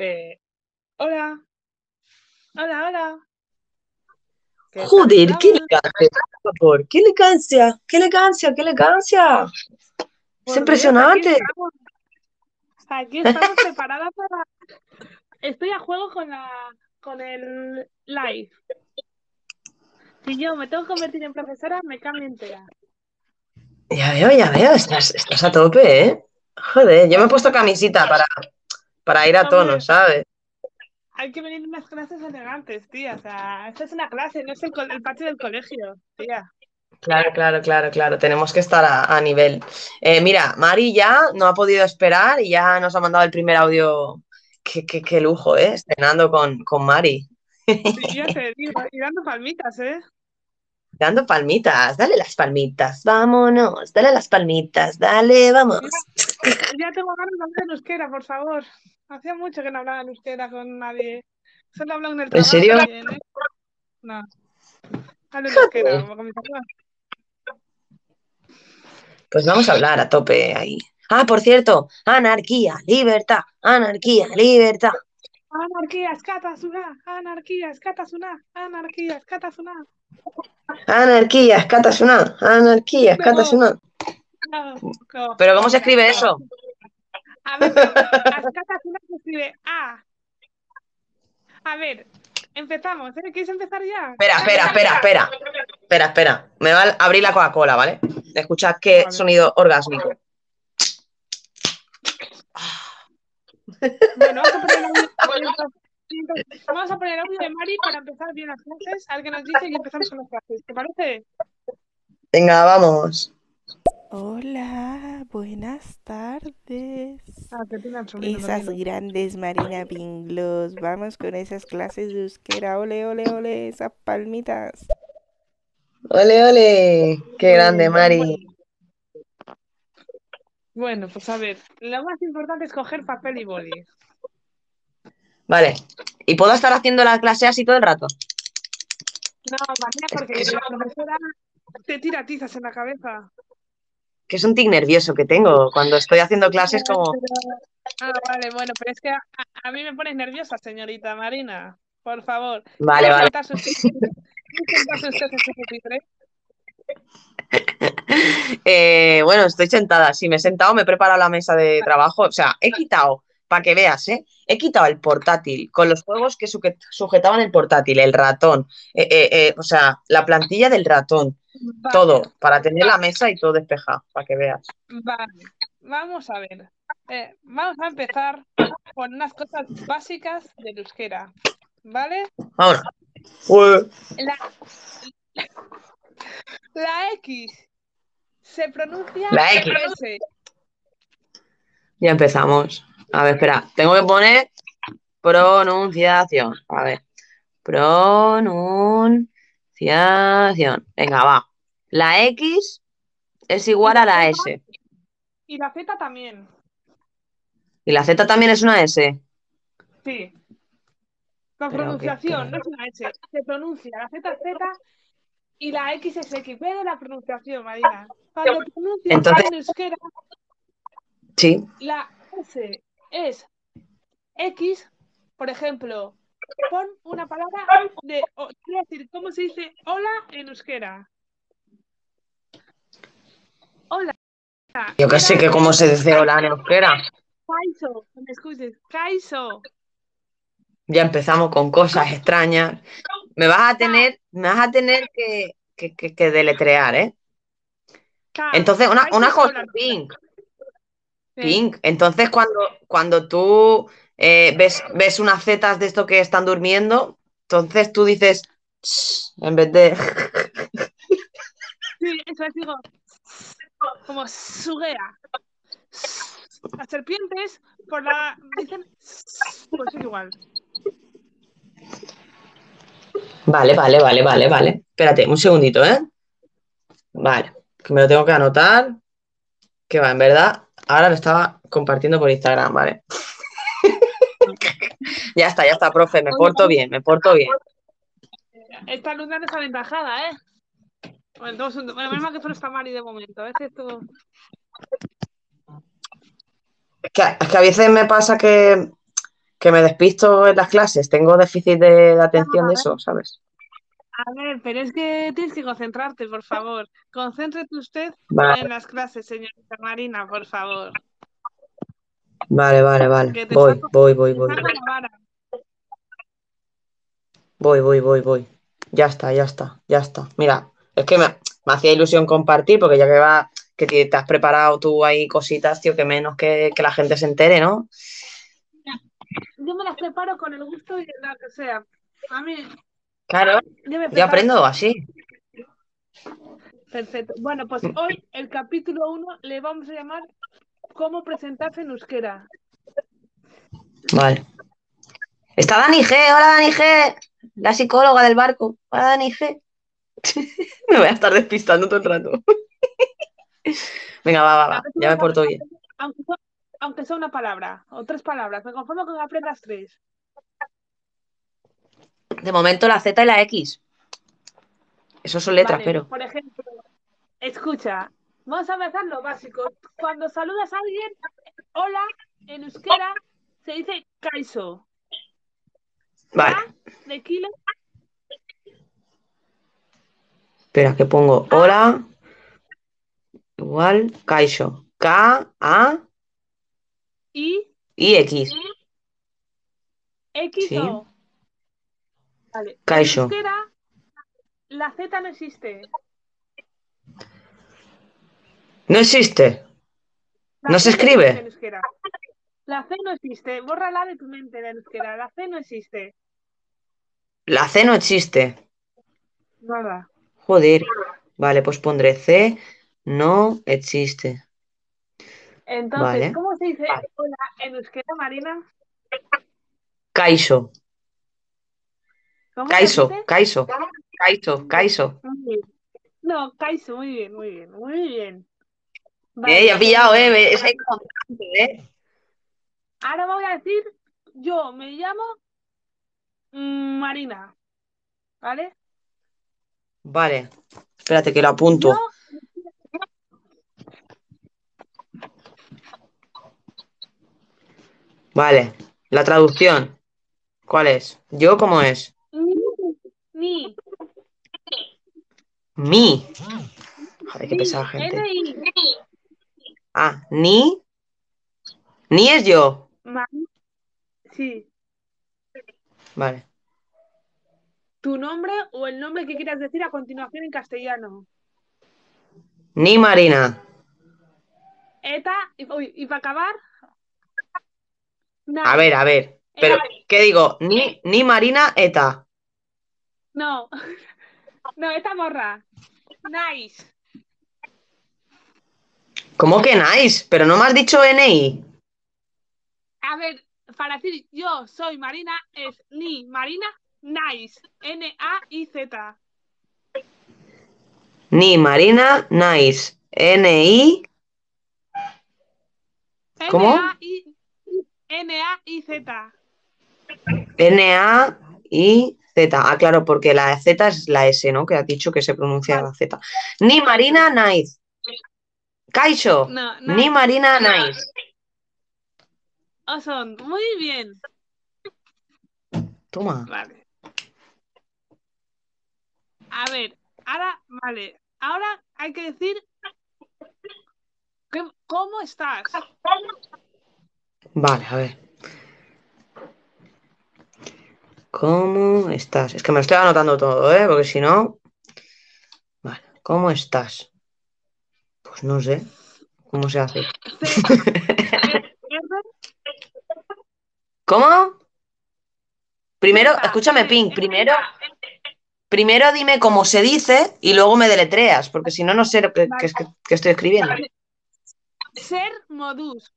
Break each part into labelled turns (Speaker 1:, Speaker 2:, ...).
Speaker 1: Eh, hola. Hola, hola. ¿Qué tal
Speaker 2: Joder, qué elegancia, por favor, qué elegancia, qué elegancia, qué elegancia. Es
Speaker 1: Dios, aquí
Speaker 2: impresionante.
Speaker 1: estamos. Aquí estamos preparadas para. Estoy a juego con la con el live. Si yo me tengo que convertir en profesora, me cambio entera.
Speaker 2: Ya veo, ya veo, estás, estás a tope, ¿eh? Joder, yo me he puesto camisita para, para ir a tono, ¿sabes?
Speaker 1: hay que venir unas clases elegantes, tía. O sea, esta es una clase, no es el, patio del colegio, tía.
Speaker 2: Claro, claro, claro, claro, tenemos que estar a, a nivel. Eh, mira, Mari ya no ha podido esperar y ya nos ha mandado el primer audio. Qué, qué- qué lujo, ¿eh? Estrenando con, con Mari.
Speaker 1: Sí, ya te digo, y dando palmitas, ¿eh?
Speaker 2: Dando palmitas, dale las palmitas, vámonos, dale las palmitas, dale, vamos.
Speaker 1: Ya, ya tengo ganas de hablar en euskera, por favor. Hacía mucho que no hablaba en euskera con nadie. Solo hablo en el
Speaker 2: ¿En
Speaker 1: trabajo
Speaker 2: serio?
Speaker 1: también, ¿eh? No, hablo en euskera
Speaker 2: Joder.
Speaker 1: con mis amigos.
Speaker 2: Pues vamos a hablar a tope ahí. Ah, por cierto, anarquía, libertad, anarquía, libertad.
Speaker 1: Anarquía, eskatasuna, anarquía, eskatasuna, anarquía, eskatasuna.
Speaker 2: Anarquía, escatasuna, anarquía, escatasuna.
Speaker 1: No, no,
Speaker 2: Pero ¿cómo se
Speaker 1: no,
Speaker 2: escribe
Speaker 1: no.
Speaker 2: eso?
Speaker 1: A ver, eskatasuna se escribe A. A ver, empezamos, ¿eh? ¿Quieres empezar ya?
Speaker 2: Espera, espera, espera, espera. Espera, espera. Me va a abrir la Coca-Cola, ¿vale? Escuchad qué
Speaker 1: Vale.
Speaker 2: sonido orgásmico.
Speaker 1: Bueno, vamos a poner audio, vamos a poner audio de Mari para empezar bien las clases. A ver qué nos dice y empezamos con las clases. ¿Te parece?
Speaker 2: Venga, vamos.
Speaker 3: Hola, buenas tardes.
Speaker 1: Ah,
Speaker 3: Esas grandes Marina Pinglos. Vamos con esas clases de euskera. Ole, ole, ole, esas palmitas.
Speaker 2: Ole, ole. Qué grande, Mari.
Speaker 1: bueno, pues a ver, lo más importante es coger papel y boli.
Speaker 2: Vale. ¿Y puedo estar haciendo la clase así todo el rato?
Speaker 1: No, María, porque la profesora te tira tizas en la cabeza.
Speaker 2: Que es un tic nervioso que tengo. Cuando estoy haciendo clases como...
Speaker 1: Ah, vale, bueno, pero es que a, a mí me pones nerviosa, señorita Marina. Por favor.
Speaker 2: Vale,
Speaker 1: ¿Puede
Speaker 2: vale.
Speaker 1: pupitre?
Speaker 2: Eh, bueno, estoy sentada. Sí, me he sentado, me he preparado la mesa de trabajo. O sea, he quitado, para que veas, ¿eh? He quitado el portátil con los juegos que sujetaban el portátil, el ratón, eh, eh, eh, o sea, la plantilla del ratón,
Speaker 1: Vale,
Speaker 2: todo, para tener la mesa y todo despejado, para que veas.
Speaker 1: vale. Vamos a ver. Vamos a empezar con unas cosas básicas del euskera. ¿Vale? La, la X se pronuncia
Speaker 2: La X.
Speaker 1: S.
Speaker 2: Ya empezamos. A ver, espera, tengo que poner pronunciación. A ver, pronunciación. Venga, va. La X es igual a la S.
Speaker 1: Y la Z también.
Speaker 2: Y la Z también es una S.
Speaker 1: Sí. La
Speaker 2: Pero
Speaker 1: pronunciación no es una S. Se pronuncia la Z es Z y la X es X. Pero la pronunciación, Marina. Cuando pronuncias
Speaker 2: Entonces-
Speaker 1: en euskera,
Speaker 2: Sí.
Speaker 1: la S es X. Por ejemplo, pon una palabra de. o- quiero decir, ¿cómo se dice hola en euskera? Hola.
Speaker 2: Yo que sé que cómo se dice hola en euskera.
Speaker 1: Kaiso, que me escuches. Kaiso.
Speaker 2: Ya empezamos con cosas extrañas. Me vas a tener, me vas a tener que, que, que- que deletrear, ¿eh? Entonces, una, una cosa. Pink. Pink. Entonces, cuando, cuando tú eh, ves, ves unas zetas de esto que están durmiendo, entonces tú dices, en vez de.
Speaker 1: Sí, eso es, digo, como suguea. Las serpientes, por la, dicen, pues es igual.
Speaker 2: Vale, vale, vale, vale, vale. Espérate, un segundito, ¿eh? Vale, que me lo tengo que anotar. Que va, en verdad, ahora lo estaba compartiendo por Instagram, ¿vale? Ya está, ya está, profe, me porto bien, me porto bien.
Speaker 1: Esta luz es aventajada, ¿eh? Bueno, dos, bueno, menos mal que solo está Mari de momento. A veces tú...
Speaker 2: Es que, es que a veces me pasa que, que me despisto en las clases, tengo déficit de, de atención de eso, ¿sabes?
Speaker 1: A ver, pero es que tienes que concentrarte, por favor. Concéntrate usted
Speaker 2: Vale,
Speaker 1: en las clases, señorita Marina, por favor.
Speaker 2: vale, vale, vale. Voy,
Speaker 1: saco-
Speaker 2: voy, voy, voy, voy, voy, voy, voy, voy. Ya está, ya está, ya está. Mira, es que me, me hacía ilusión compartir porque ya que va, que te, te has preparado tú ahí cositas, tío, que menos que, que la gente se entere, ¿no?
Speaker 1: Yo me las preparo con el gusto y la que sea. A mí,
Speaker 2: Claro,
Speaker 1: yo
Speaker 2: aprendo así.
Speaker 1: Perfecto. Bueno, pues hoy el capítulo 1 le vamos a llamar ¿Cómo presentarse en euskera?
Speaker 2: Vale. Está Dani G, hola Dani G, la psicóloga del barco. Hola Dani G. me voy a estar despistando todo el rato. Venga, va, va, va, ya me porto bien.
Speaker 1: Aunque sea, aunque sea una palabra o tres palabras, me conformo con que aprendas tres.
Speaker 2: De momento la Z y la X. Eso son letras,
Speaker 1: Vale,
Speaker 2: pero.
Speaker 1: Por ejemplo, escucha, vamos a empezar lo básico. Cuando saludas a alguien, hola, en euskera se dice kaiso.
Speaker 2: Vale,
Speaker 1: de kilo,
Speaker 2: espera, que pongo hola. Igual, Kaisho. K, A,
Speaker 1: I,
Speaker 2: y X.
Speaker 1: X,
Speaker 2: Sí.
Speaker 1: O. Vale. En
Speaker 2: Kaiso.
Speaker 1: euskera, la Z no existe.
Speaker 2: No existe.
Speaker 1: La
Speaker 2: ¿No se escribe?
Speaker 1: La C no existe. Bórrala de tu mente en euskera. La C no existe.
Speaker 2: La C no existe.
Speaker 1: Nada.
Speaker 2: Joder. Vale, pues pondré C, no existe.
Speaker 1: Entonces,
Speaker 2: Vale.
Speaker 1: ¿cómo se dice hola en euskera, Marina?
Speaker 2: Kaiso. Kaiso, Kaiso.
Speaker 1: Muy bien. No, Kaiso, muy bien, muy bien, muy bien.
Speaker 2: Eh,
Speaker 1: Vale,
Speaker 2: ya he pillado, eh. Es ahí constante, eh.
Speaker 1: Ahora voy a decir, yo me llamo mm, Marina, ¿vale?
Speaker 2: Vale. Espérate que lo apunto.
Speaker 1: Yo,
Speaker 2: Vale. La traducción. ¿Cuál es? ¿Yo cómo es?
Speaker 1: Ni, ni,
Speaker 2: Mi. Joder, qué
Speaker 1: ni,
Speaker 2: pesada gente. Ah, ni. Ni es yo.
Speaker 1: Sí,
Speaker 2: Vale.
Speaker 1: tu nombre o el nombre que quieras decir a continuación en castellano.
Speaker 2: Ni Marina.
Speaker 1: Eta, y, uy, y para acabar,
Speaker 2: A ver, a ver. Pero. ¿qué digo? Ni, ni Marina eta.
Speaker 1: No, no, esta morra. Nice.
Speaker 2: ¿Cómo que nice? Pero no me has dicho NI.
Speaker 1: A ver, para decir yo soy Marina es ni Marina Nice. N-A-I-Z.
Speaker 2: Ni Marina nice. N-I. ¿Cómo?
Speaker 1: N-A-I- N-A-I-Z.
Speaker 2: N-A-I-Z. Ah, claro, porque la Z es la S, ¿no? Que has dicho que se pronuncia la Z. Ni Marina nice. Kaisho.
Speaker 1: No, no.
Speaker 2: Ni Marina nice.
Speaker 1: Oson, muy bien.
Speaker 2: Toma.
Speaker 1: Vale. A ver, ahora, vale. Ahora hay que decir que- ¿cómo estás?
Speaker 2: Vale, a ver. ¿Cómo estás? Es que me lo estoy anotando todo, ¿eh? Porque si no. Vale, ¿cómo estás? Pues no sé. ¿Cómo se hace? ¿Cómo? Primero, escúchame, Pink. Primero, primero dime cómo se dice y luego me deletreas, porque si no, no sé lo que, que- que- que estoy escribiendo.
Speaker 1: Ser modus.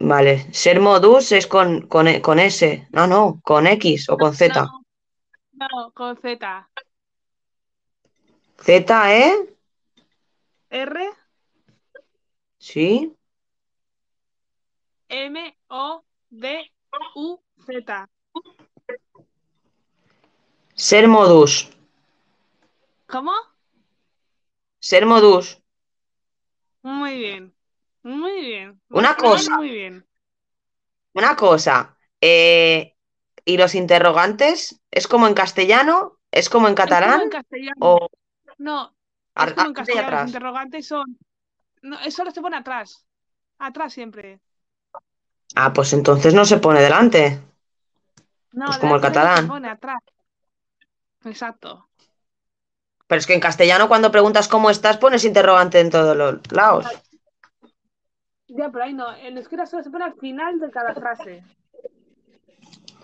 Speaker 2: Vale, ser modus es con, con, con S. No, no, con X o con Z.
Speaker 1: No, no, con Z.
Speaker 2: Z, ¿eh?
Speaker 1: R,
Speaker 2: Sí.
Speaker 1: M, O, D, U, Z.
Speaker 2: Ser modus.
Speaker 1: ¿Cómo?
Speaker 2: Ser modus.
Speaker 1: Muy bien. Muy bien.
Speaker 2: Una cosa.
Speaker 1: Muy bien.
Speaker 2: Una cosa. eh, ¿y los interrogantes? ¿Es como en castellano? ¿Es como en
Speaker 1: Es como
Speaker 2: catalán?
Speaker 1: en castellano.
Speaker 2: ¿O
Speaker 1: No, es como en
Speaker 2: adelante y
Speaker 1: castellano. Los interrogantes son. No, eso solo se pone atrás. Atrás siempre.
Speaker 2: Ah, pues entonces no se pone delante.
Speaker 1: No,
Speaker 2: Pues como el
Speaker 1: no se
Speaker 2: catalán.
Speaker 1: pone atrás. Exacto.
Speaker 2: Pero es que en castellano cuando preguntas cómo estás pones interrogante en todos los lados.
Speaker 1: Ya, pero ahí no. En euskera solo se pone al final de cada frase.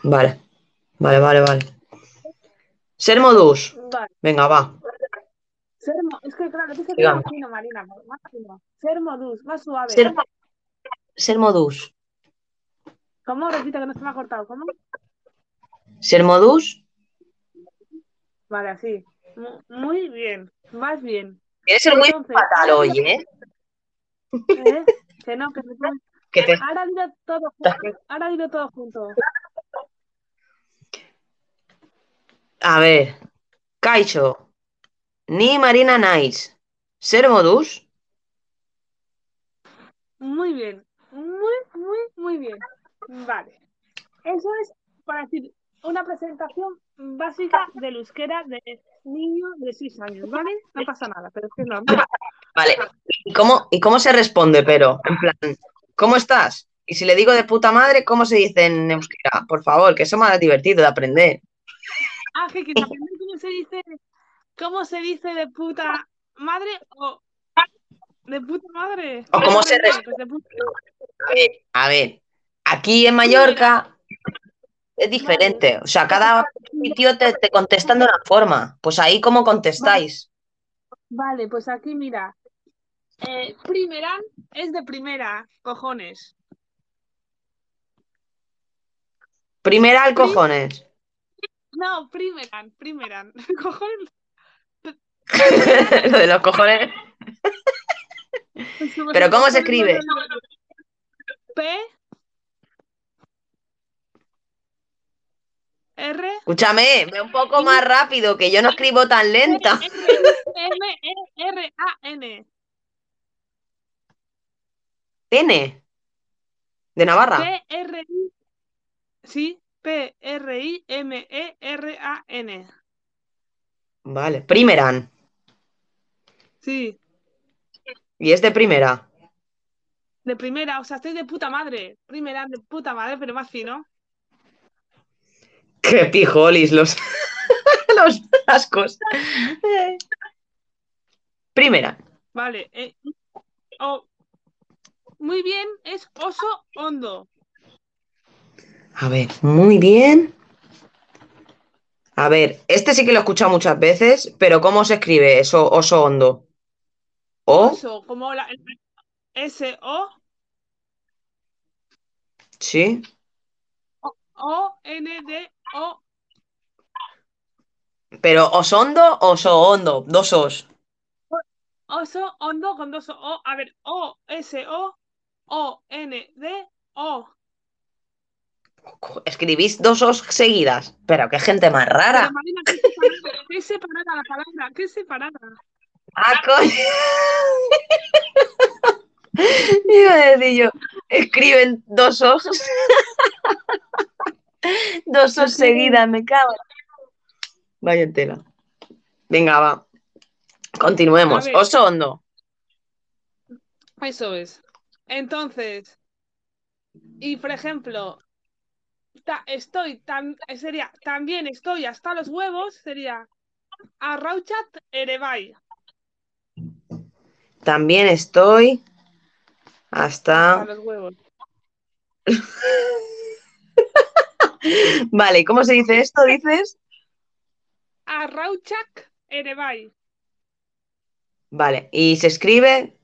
Speaker 2: Vale, vale, vale, vale. Ser modus.
Speaker 1: Vale.
Speaker 2: Venga, va.
Speaker 1: Ser es que claro, tienes que más fino, Marina. Más fino. Ser modus, más suave.
Speaker 2: Ser, ser modus.
Speaker 1: ¿Cómo? Repita que no se me ha cortado. ¿Cómo?
Speaker 2: Ser modus.
Speaker 1: Vale, así. Mu- Muy bien. Más bien.
Speaker 2: Tienes ser muy
Speaker 1: Entonces,
Speaker 2: fatal hoy, ¿eh?
Speaker 1: ¿eh? Que no, que
Speaker 2: Que te...
Speaker 1: Ahora dilo todo junto. Ahora dilo todo junto.
Speaker 2: A ver. Kaixo. Ni Marina Nice. Ser modus.
Speaker 1: Muy bien. Muy, muy, muy bien. Vale. Eso es para decir una presentación básica del euskera de niño de 6 años, ¿vale? No pasa nada, pero es que normal.
Speaker 2: Vale. ¿Y cómo, ¿Y cómo se responde, pero? En plan, ¿cómo estás? Y si le digo de puta madre, ¿cómo se dice en euskera? Por favor, que eso más divertido de aprender.
Speaker 1: Ah, que quieres aprender cómo se dice, cómo se dice de puta madre o de puta madre.
Speaker 2: O cómo se
Speaker 1: Pues
Speaker 2: a ver, aquí en Mallorca es diferente. O sea, cada sitio te, te contestan de una forma. Pues ahí, ¿cómo contestáis?
Speaker 1: Vale, pues aquí mira. Eh, primeran es de primera, cojones.
Speaker 2: Primera al cojones.
Speaker 1: No, primeran, primeran. Cojones.
Speaker 2: Lo de los cojones. Pero ¿cómo se escribe?
Speaker 1: P R
Speaker 2: Escúchame, ve un poco más rápido, que yo no escribo tan lenta.
Speaker 1: M E R A N.
Speaker 2: N. De Navarra.
Speaker 1: P R I Sí, P R I M E R A N.
Speaker 2: Vale, primeran.
Speaker 1: Sí,
Speaker 2: Y es de primera.
Speaker 1: de primera, o sea, estoy de puta madre. Primera de puta madre, pero más fino.
Speaker 2: Qué pijolis los, los ascos. Primera.
Speaker 1: Vale. eh, o- muy bien, es oso hondo.
Speaker 2: A ver, muy bien. A ver, este sí que lo he escuchado muchas veces, pero ¿cómo se escribe eso, oso hondo? O,
Speaker 1: Oso, como la S O
Speaker 2: sí.
Speaker 1: O N D O
Speaker 2: Pero osondo, oso hondo, dos os.
Speaker 1: oso hondo con dos O. A ver, O S O O N D O.
Speaker 2: Escribís dos os seguidas. Pero qué gente más
Speaker 1: Pero
Speaker 2: rara.
Speaker 1: Marina, ¿qué separada? ¿Qué separada la palabra? ¿Qué separada?
Speaker 2: Ah, coño. Iba a decir yo, escriben dos os. dos os seguidas, me cago. Vaya en tela. Venga, va. Continuemos. Oso hondo.
Speaker 1: Eso es. Entonces, y por ejemplo, ta- estoy tan, sería también estoy hasta los huevos, sería Arrauchat Erebai.
Speaker 2: También estoy
Speaker 1: Hasta
Speaker 2: hasta.
Speaker 1: los huevos.
Speaker 2: Vale, ¿cómo se dice esto? Dices.
Speaker 1: Arrauchak Erebai.
Speaker 2: Vale, y se escribe.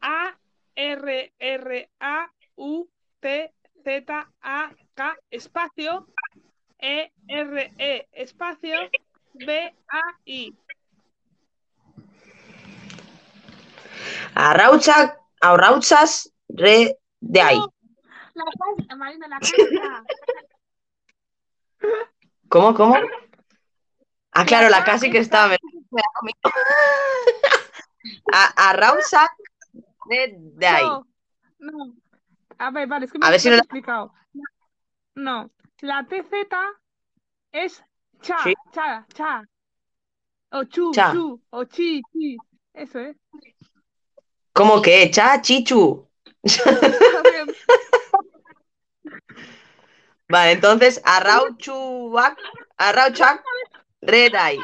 Speaker 1: A R R A U T Z A K espacio E R E espacio B A I.
Speaker 2: Arraucha, arrauchas re de ahí.
Speaker 1: No, La casa, Marina, la casa.
Speaker 2: ¿Cómo, cómo? Ah, claro, la casi que
Speaker 1: está-
Speaker 2: estaba. me- me la comí. A- Arraucha, Redai.
Speaker 1: No, no. A ver, vale, es que me
Speaker 2: A ver si no
Speaker 1: lo he explicado. No, la TZ es cha,
Speaker 2: Sí.
Speaker 1: cha, cha. O chu,
Speaker 2: Cha.
Speaker 1: chu, o chi, chi. Eso es.
Speaker 2: ¿Cómo que? Cha, chichu. Vale, entonces, Arrauchuac, Arrauchac, Redai.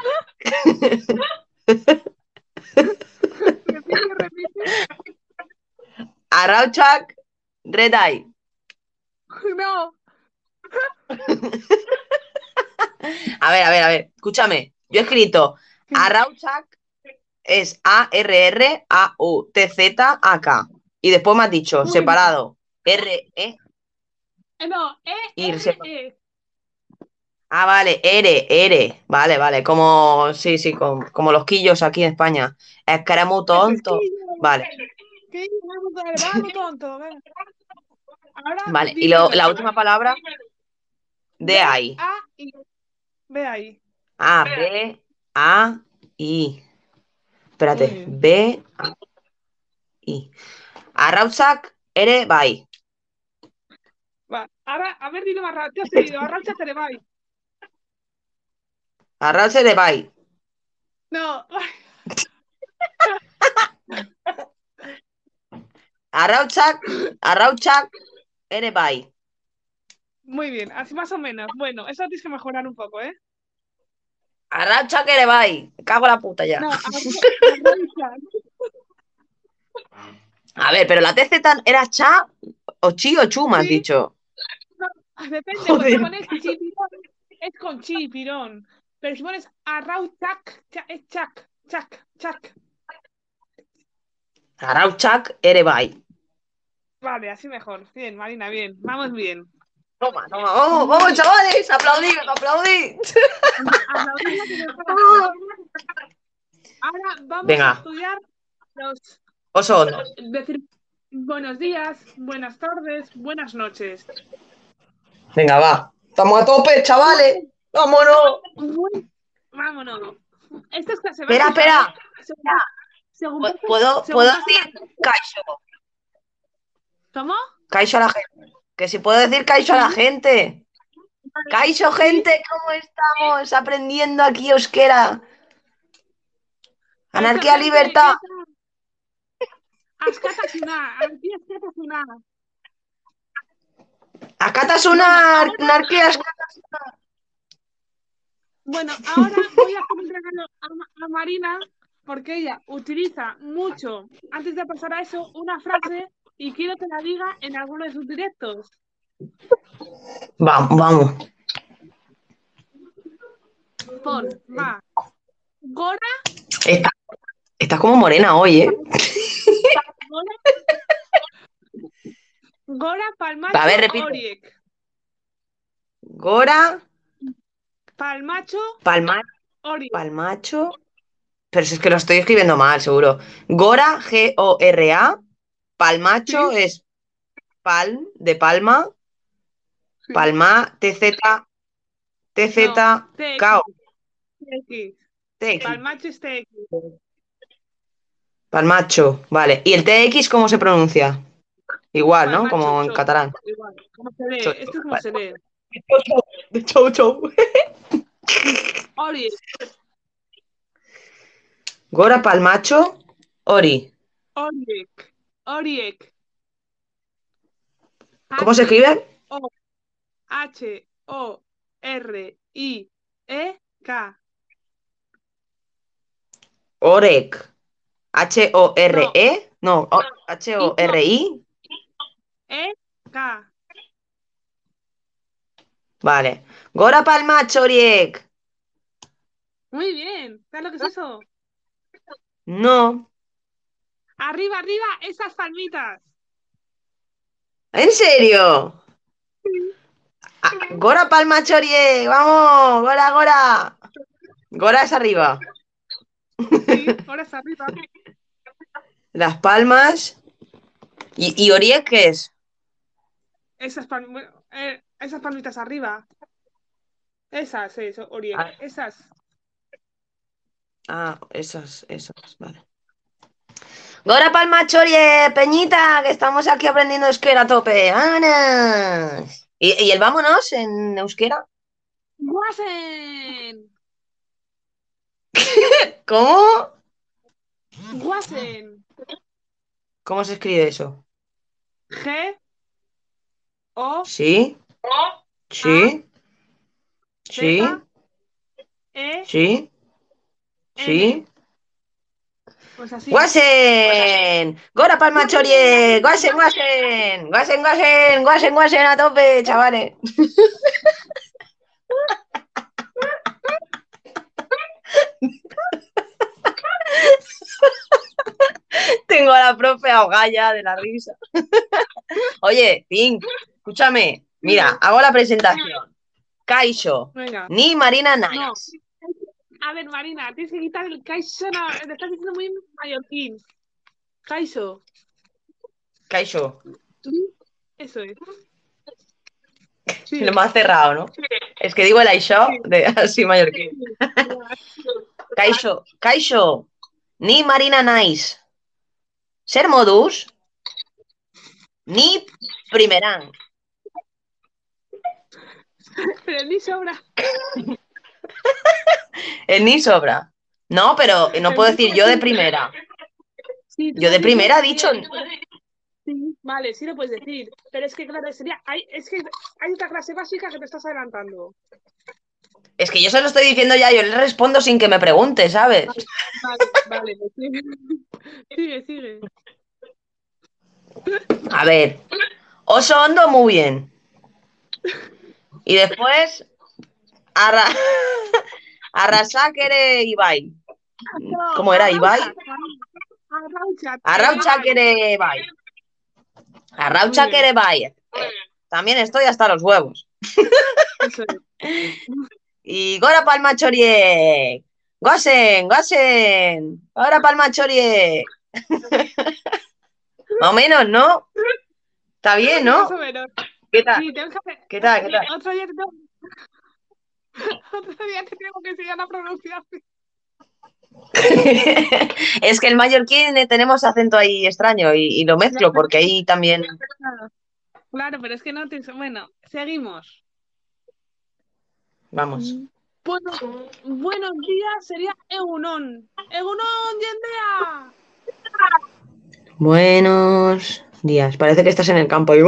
Speaker 1: repite, repite.
Speaker 2: Arrauchac, Redai.
Speaker 1: No,
Speaker 2: A ver, a ver, a ver, escúchame. Yo he escrito Arrauchac es A-R-R-A-U-T-Z-A-K. Y después me has dicho, separado, R-E.
Speaker 1: Eh, no, E,
Speaker 2: Y
Speaker 1: R,
Speaker 2: se-
Speaker 1: E.
Speaker 2: Ah, vale, R, R. Vale, vale, como, sí, sí, como, como los quillos aquí en España. Es que eres muy tonto.
Speaker 1: Pesquillo.
Speaker 2: Vale, vale. Y lo-
Speaker 1: la
Speaker 2: última palabra, de ahí.
Speaker 1: A ahí.
Speaker 2: A, B, A, I. Espérate. B, A, I. Arrautzak, ere, bai.
Speaker 1: Va. Ahora, a ver, dilo has pedido, arrancha Telebai.
Speaker 2: Arrautze, ere, bai.
Speaker 1: No,
Speaker 2: Arrautzak, arrautzak, ere, bai.
Speaker 1: muy bien, así más o menos. Bueno, eso tienes que mejorar un poco, ¿eh?
Speaker 2: Arrautzak, ere, bai. Me cago en la puta ya.
Speaker 1: No.
Speaker 2: A ver, pero la TZ era cha o chi o chu, me has
Speaker 1: Sí.
Speaker 2: dicho.
Speaker 1: Depende,
Speaker 2: Joder.
Speaker 1: porque pones chipirón, es con chipirón. Pero si pones arrauchac, cha- es chac, chac, chac.
Speaker 2: Arrautzak, ere, bai.
Speaker 1: Vale, así mejor. Bien, Marina, bien. Vamos bien.
Speaker 2: Toma, toma, vamos, vamos, chavales, aplaudid, aplaudid.
Speaker 1: Ahora vamos
Speaker 2: Venga.
Speaker 1: a estudiar los
Speaker 2: Oso hondo.
Speaker 1: decir buenos días, buenas tardes, buenas noches.
Speaker 2: Venga, va. Estamos a tope, chavales. Vámonos.
Speaker 1: Vámonos. Esta es
Speaker 2: Espera,
Speaker 1: básica,
Speaker 2: espera.
Speaker 1: Según- según
Speaker 2: ¿Puedo,
Speaker 1: según
Speaker 2: decir caixo?
Speaker 1: ¿Cómo?
Speaker 2: Caixo a la gente. Que si puedo decir caixo a la gente. Caixo, gente, ¿cómo estamos aprendiendo aquí euskera? Anarquía, libertad.
Speaker 1: Askatasuna, aquí askatasuna.
Speaker 2: Akatasuna, anarquía.
Speaker 1: Bueno, ahora voy a hacer un regalo a, Ma- a Marina porque ella utiliza mucho, antes de pasar a eso, una frase y quiero que la diga en alguno de sus directos.
Speaker 2: Vamos, vamos.
Speaker 1: Pon, va. Gora,
Speaker 2: Está- estás como morena hoy, ¿eh?
Speaker 1: Gora. Gora Palmacho
Speaker 2: A ver, repite.
Speaker 1: Oriek.
Speaker 2: Gora,
Speaker 1: Palmacho
Speaker 2: Palma,
Speaker 1: Oriek.
Speaker 2: Palmacho. Pero si es que lo estoy escribiendo mal, seguro. Gora, G-O-R-A. Palmacho es palm, de palma.
Speaker 1: Sí.
Speaker 2: Palma, TZ, TZ. K-O.
Speaker 1: TX. Palmacho es TX.
Speaker 2: Palmacho, vale. ¿Y el TX cómo se pronuncia? Igual, ¿no? Como en catalán.
Speaker 1: Igual, ¿cómo se lee?
Speaker 2: Cho-
Speaker 1: Esto es como
Speaker 2: vale.
Speaker 1: se lee.
Speaker 2: De chau, chau.
Speaker 1: Oriek.
Speaker 2: Gora, Palmacho, Ori.
Speaker 1: Oriek. Oriek.
Speaker 2: ¿Cómo se escribe?
Speaker 1: H O R I E K.
Speaker 2: Orek. H-O-R-E. No, o- H-O-R-I.
Speaker 1: E K.
Speaker 2: Vale. Gora, Palmacho, Oriek.
Speaker 1: Muy bien. ¿Sabes lo que es eso?
Speaker 2: No.
Speaker 1: Arriba, arriba, esas palmitas.
Speaker 2: ¿En serio? Ah, Gora Palma Chorie, vamos, Gora, Gora. Gora es arriba.
Speaker 1: Sí, ahora es arriba.
Speaker 2: Las palmas. ¿Y, y Oriek qué es?
Speaker 1: Esas, eh, esas palmitas arriba. Esas, eso, Oriek.
Speaker 2: Ah.
Speaker 1: Esas.
Speaker 2: Ah, esas, esas, vale. Gora palma chorie, Peñita, que estamos aquí aprendiendo euskera a tope. ¡Vámonos! ¿Y, y el vámonos en euskera?
Speaker 1: Guasen.
Speaker 2: ¿Cómo?
Speaker 1: Guasen.
Speaker 2: ¿Cómo se escribe eso?
Speaker 1: G. O.
Speaker 2: ¿Sí? ¿Sí? ¿Sí?
Speaker 1: Z, E.
Speaker 2: ¿Sí? ¿Sí?
Speaker 1: Pues así.
Speaker 2: ¡Guasen! ¡Gora palma chorie! ¡Guasen, guasen! ¡Guasen, guasen! ¡Guasen, guasen a tope, chavales! Tengo a la profe ahogada de la risa. Oye, Pink, escúchame. Mira, hago la presentación. Kaisho,
Speaker 1: Venga.
Speaker 2: ni Marina Nice.
Speaker 1: A ver, Marina, tienes que quitar el Kaisho. No, te estás diciendo muy mallorquín. Kaisho.
Speaker 2: Kaisho,
Speaker 1: Eso es. Sí.
Speaker 2: lo más cerrado, ¿no? Es que digo el Aisho de así mallorquín. Kaisho, ni Marina Nice. Ser modus, ni primerán.
Speaker 1: Pero ni sobra.
Speaker 2: El ni sobra. No, pero no puedo decir yo de primera.
Speaker 1: Sí,
Speaker 2: Yo de primera he
Speaker 1: dicho-. Sí, vale, sí lo puedes decir. Pero es que, claro, sería. Hay, es que hay otra clase básica que te estás adelantando.
Speaker 2: Es que yo se lo estoy diciendo ya, yo le respondo sin que me pregunte, ¿sabes?
Speaker 1: Vale, vale, pues sigue. Sigue, sigue.
Speaker 2: A ver, oso hondo muy bien. Y después, arra... arrasakere Ibai. ¿Cómo era Ibai?
Speaker 1: Arraucha.
Speaker 2: Arrauchakere Ibai. Arrauchakere Ibai. También estoy hasta los huevos. Y Gora Palma Chorie. Gosen, Gosen. Gora Palma Chorie. Más o menos, ¿no? Está bien, ¿no?
Speaker 1: Más o menos.
Speaker 2: ¿Qué tal?
Speaker 1: Sí, tengo que hacer.
Speaker 2: ¿Qué tal? ¿Qué tal?
Speaker 1: Otro día te tengo. Otro día te tengo que enseñar a pronunciar.
Speaker 2: Es que el mallorquín eh, tenemos acento ahí extraño y, y lo mezclo porque ahí también.
Speaker 1: Claro, pero es que no te. Bueno, seguimos.
Speaker 2: Vamos.
Speaker 1: Bueno, buenos días sería Egunon. Egunon, Yendea.
Speaker 2: Buenos días. Parece que estás en el campo. y-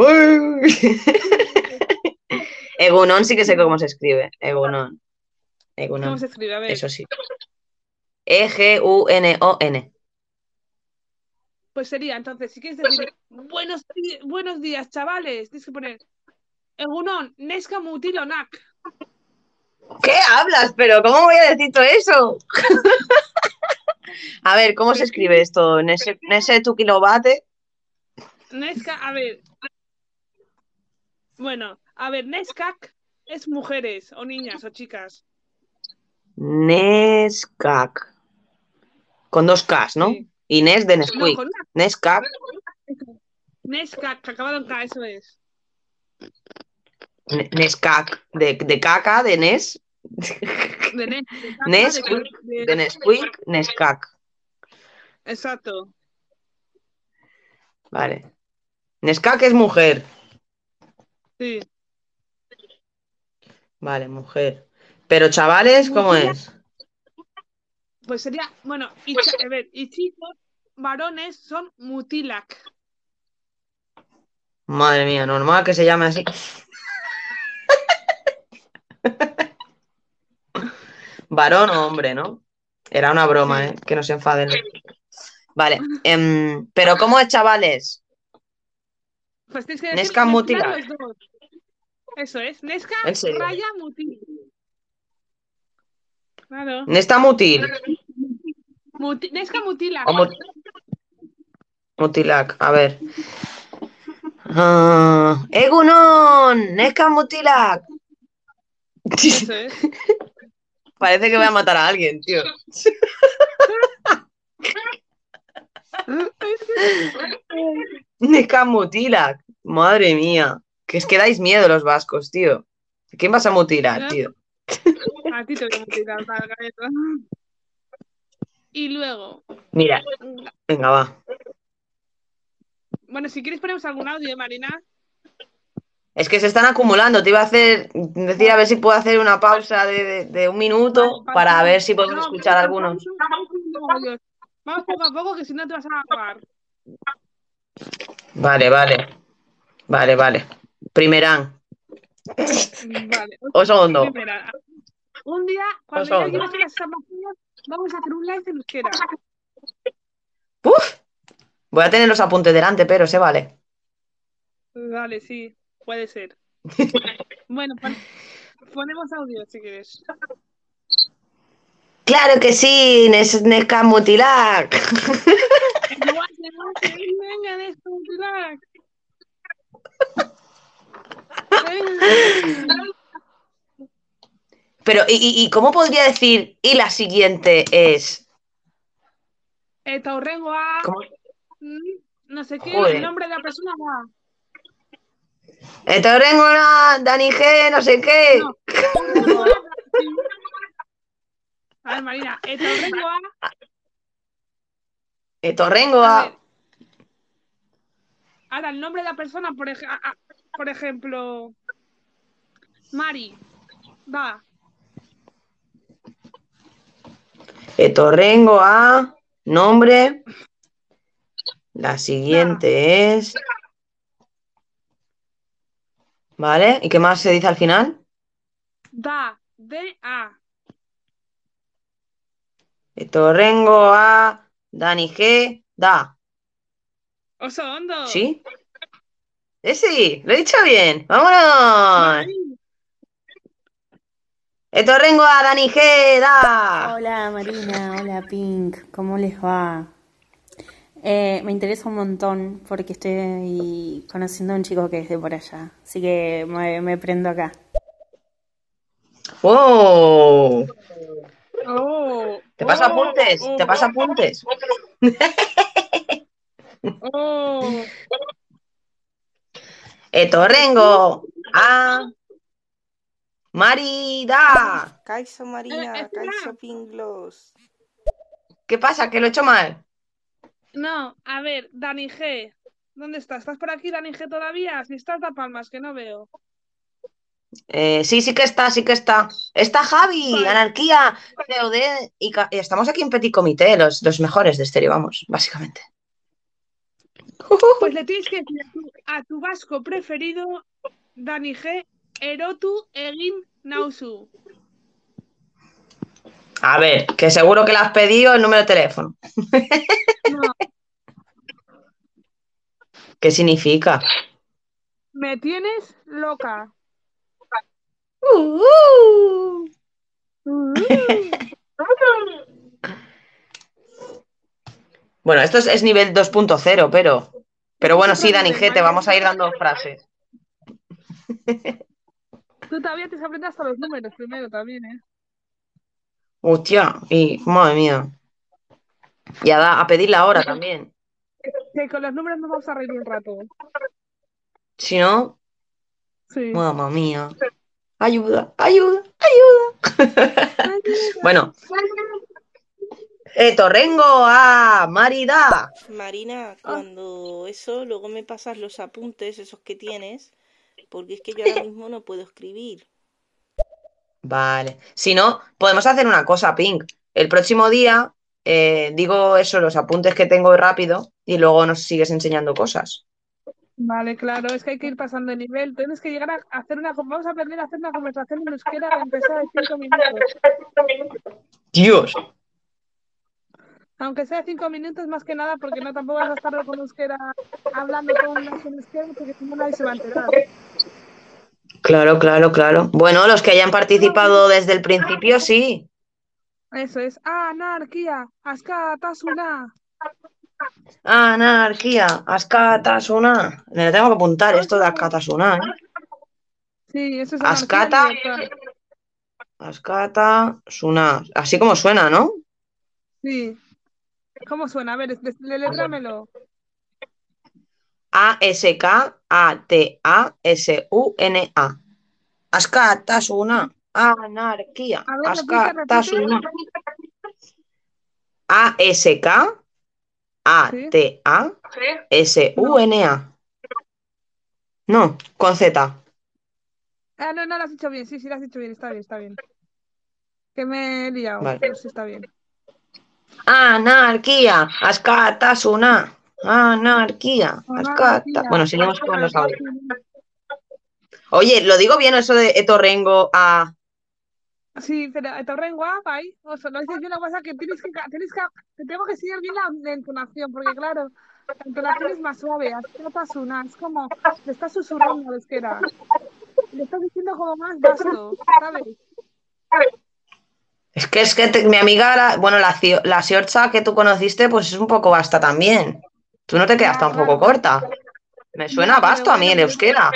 Speaker 2: Egunon sí que sé cómo se escribe. Egunon.
Speaker 1: ¿Cómo
Speaker 2: Egunon.
Speaker 1: se escribe? A ver.
Speaker 2: Eso sí. E-G-U-N-O-N.
Speaker 1: Pues sería, entonces, si quieres decir buenos, buenos días, chavales, tienes que poner Egunon, Neska Mutilonak.
Speaker 2: ¿Qué hablas? Pero ¿cómo voy a decir todo eso? A ver, ¿cómo se escribe esto? Nese, Nese tu kilobate.
Speaker 1: Neska, a ver. Bueno, a ver, Neskak es mujeres o niñas o chicas.
Speaker 2: Neskak. Con dos Ks, ¿no?
Speaker 1: Sí.
Speaker 2: Y Nes de
Speaker 1: No,
Speaker 2: Nesquik.
Speaker 1: con una.
Speaker 2: Neskak.
Speaker 1: Neskak, acabado en K, eso es.
Speaker 2: Ne- Neskak. De, de caca, de Nes.
Speaker 1: De Nes. de caca,
Speaker 2: Nesquik,
Speaker 1: de-
Speaker 2: De Nesquik, Neskak.
Speaker 1: Exacto.
Speaker 2: Vale. Neskak es mujer.
Speaker 1: Sí.
Speaker 2: Vale, mujer. Pero chavales, ¿cómo es?
Speaker 1: Pues sería, bueno, y, a ver, y chicos, varones son Mutilak.
Speaker 2: Madre mía, normal que se llame así. Varón o hombre, ¿no? Era una broma, ¿eh? Que no se enfaden. Vale. em, pero ¿cómo es, chavales?
Speaker 1: Pues tienes que decir los dos. Eso es, Neska
Speaker 2: ¿En serio?
Speaker 1: Raya Mutil. Claro.
Speaker 2: Nesta mutil.
Speaker 1: Muti- Neska Mutilak.
Speaker 2: O mu- mutilak, a ver. Ah, Egunon, Neska mutilak.
Speaker 1: Eso es.
Speaker 2: Parece que voy a matar a alguien, tío. Neska mutilak. Madre mía. Que es que dais miedo los vascos, tío. ¿A quién vas a mutilar, tío?
Speaker 1: A ti te voy a mutilar para la cabeza. Y luego,
Speaker 2: Mira, venga, va.
Speaker 1: Bueno, si quieres ponemos algún audio, Marina.
Speaker 2: Es que se están acumulando. Te iba a hacer decir a ver si puedo hacer una pausa de, de- de un minuto para ver si podemos escuchar algunos.
Speaker 1: Vamos poco a poco, que si no te vas a acabar.
Speaker 2: Vale, vale. Vale, vale. Primerán.
Speaker 1: Vale.
Speaker 2: O segundo.
Speaker 1: Un día, cuando ya llegues a las vacaciones, vamos a hacer un live en euskera.
Speaker 2: Uf. Voy a tener los apuntes delante, pero se vale.
Speaker 1: Vale, sí, puede ser. Bueno, pon- ponemos audio si quieres.
Speaker 2: Claro que sí, Nes- Nesca Mutilac.
Speaker 1: Igual que no, que venga de esto, Pilar. Venga.
Speaker 2: Pero, ¿y, y- y cómo podría decir? Y la siguiente es.
Speaker 1: Eta horrengoa,
Speaker 2: ¿Cómo?
Speaker 1: mm, no sé qué,
Speaker 2: Joder.
Speaker 1: el nombre de la persona va.
Speaker 2: Etorrengoa, Dani G, no sé qué.
Speaker 1: No, sí. A ver, Marina, a
Speaker 2: Etorrengoa.
Speaker 1: ver. Ahora, el nombre de la persona, por, ej- a- a- por ejemplo, Mari, va.
Speaker 2: Etorrengoa, nombre. La siguiente es. ¿Vale? ¿Y qué más se dice al final?
Speaker 1: Da, de, a.
Speaker 2: Etorrengoa, Dani G, da.
Speaker 1: Oso hondo.
Speaker 2: ¿Sí? Eh, sí, lo he dicho bien. ¡Vámonos!
Speaker 1: Mari,
Speaker 2: Etorrengoa, Dani G, da.
Speaker 3: Hola Marina, hola Pink, ¿cómo les va? Eh, me interesa un montón porque estoy conociendo a un chico que es de por allá, así que me, me prendo acá.
Speaker 2: ¡Wow!
Speaker 1: Oh,
Speaker 2: ¿Te paso
Speaker 1: oh,
Speaker 2: apuntes?
Speaker 1: oh,
Speaker 2: ¿Te paso apuntes?
Speaker 1: Oh,
Speaker 2: Etorrengo, a. Marida.
Speaker 3: Kaiso
Speaker 1: Eh,
Speaker 3: Marina,
Speaker 1: espera.
Speaker 3: Kaiso Pinglos.
Speaker 2: ¿Qué pasa? ¿Que lo he hecho mal?
Speaker 1: no, a ver, Dani G. ¿Dónde estás? ¿Estás por aquí, Dani G, todavía? Si estás, da palmas, que no veo.
Speaker 2: Eh, sí, sí que está, sí que está. Está Javi. Anarquía, COD y, y estamos aquí en Petit Comité, los, los mejores de estéreo, vamos, básicamente.
Speaker 1: Pues le tienes que decir a tu, vasco preferido, Dani G, erotu egin nauzu.
Speaker 2: A ver, que seguro que le has pedido el número de teléfono.
Speaker 1: No,
Speaker 2: ¿Qué significa?
Speaker 1: me tienes loca.
Speaker 2: Uh, uh. Bueno, esto es, es nivel 2.0, pero. Pero bueno, sí, Dani G, te vamos a ir dando frases.
Speaker 1: Tú todavía te aprendes hasta los números primero también, ¿eh?
Speaker 2: Hostia, y madre mía. Y a, da- a pedir la hora también.
Speaker 1: Que con los números nos vamos a reír un rato.
Speaker 2: Si no,
Speaker 1: Sí.
Speaker 2: mamma mía. Ayuda, ayuda, ayuda. Bueno, eh, Torrengo a Marida.
Speaker 3: Marina, cuando eso, luego me pasas los apuntes, esos que tienes, porque es que yo ahora mismo no puedo escribir.
Speaker 2: Vale. Si no, podemos hacer una cosa, Pink. El próximo día eh, digo eso, los apuntes que tengo rápido y luego nos sigues enseñando cosas.
Speaker 1: Vale, claro, es que hay que ir pasando de nivel. Tienes que llegar a hacer una... Vamos a aprender a hacer una conversación en euskera de empezar en cinco minutos.
Speaker 2: Dios.
Speaker 1: Aunque sea cinco minutos más que nada, porque no tampoco vas a estar con euskera hablando con las en euskera, porque si no nadie se va a enterar.
Speaker 2: Claro, claro, claro. Bueno, los que hayan participado desde el principio, sí.
Speaker 1: Eso es. Anarquía, askatasuna.
Speaker 2: Anarquía, Askatasuna. Me lo tengo que apuntar esto de Askatasuna, ¿eh?
Speaker 1: Sí, eso es
Speaker 2: Askata.
Speaker 1: libertad.
Speaker 2: Askatasuna. Así como suena, ¿no?
Speaker 1: Sí. ¿Cómo suena? A ver, deletrámelo.
Speaker 2: A-S-K-A-T-A-S-U-N-A. Askatasuna. Anarquía. Askatasuna. A-S-K. A-T-A-S-U-N-A. No, con Z.
Speaker 1: Ah, no, no lo has dicho bien. Sí, sí, lo has dicho bien. Está bien, está bien. Que me he liado.
Speaker 2: Vale.
Speaker 1: Pero sí está bien.
Speaker 2: Anarquía, askatasuna. Anarquía.
Speaker 1: Anarquía,
Speaker 2: Bueno, seguimos con los audios. Oye, ¿lo digo bien eso de Etorrengo a...
Speaker 1: Sí, pero Torren guapa ahí. O sea, lo dices bien, la cosa que tienes que, tienes que, te tengo que seguir bien la, la entonación, porque claro, la entonación es más suave, askatasuna, es como, le estás susurrando al euskera. Le estás diciendo como más vasto, ¿sabes?
Speaker 2: Es que es que te- mi amiga, la- bueno, la, la Siorcha que tú conociste, pues es un poco basta también. Tú no te quedaste
Speaker 1: Ya,
Speaker 2: un poco
Speaker 1: claro.
Speaker 2: corta. Me suena basto a mí el euskera.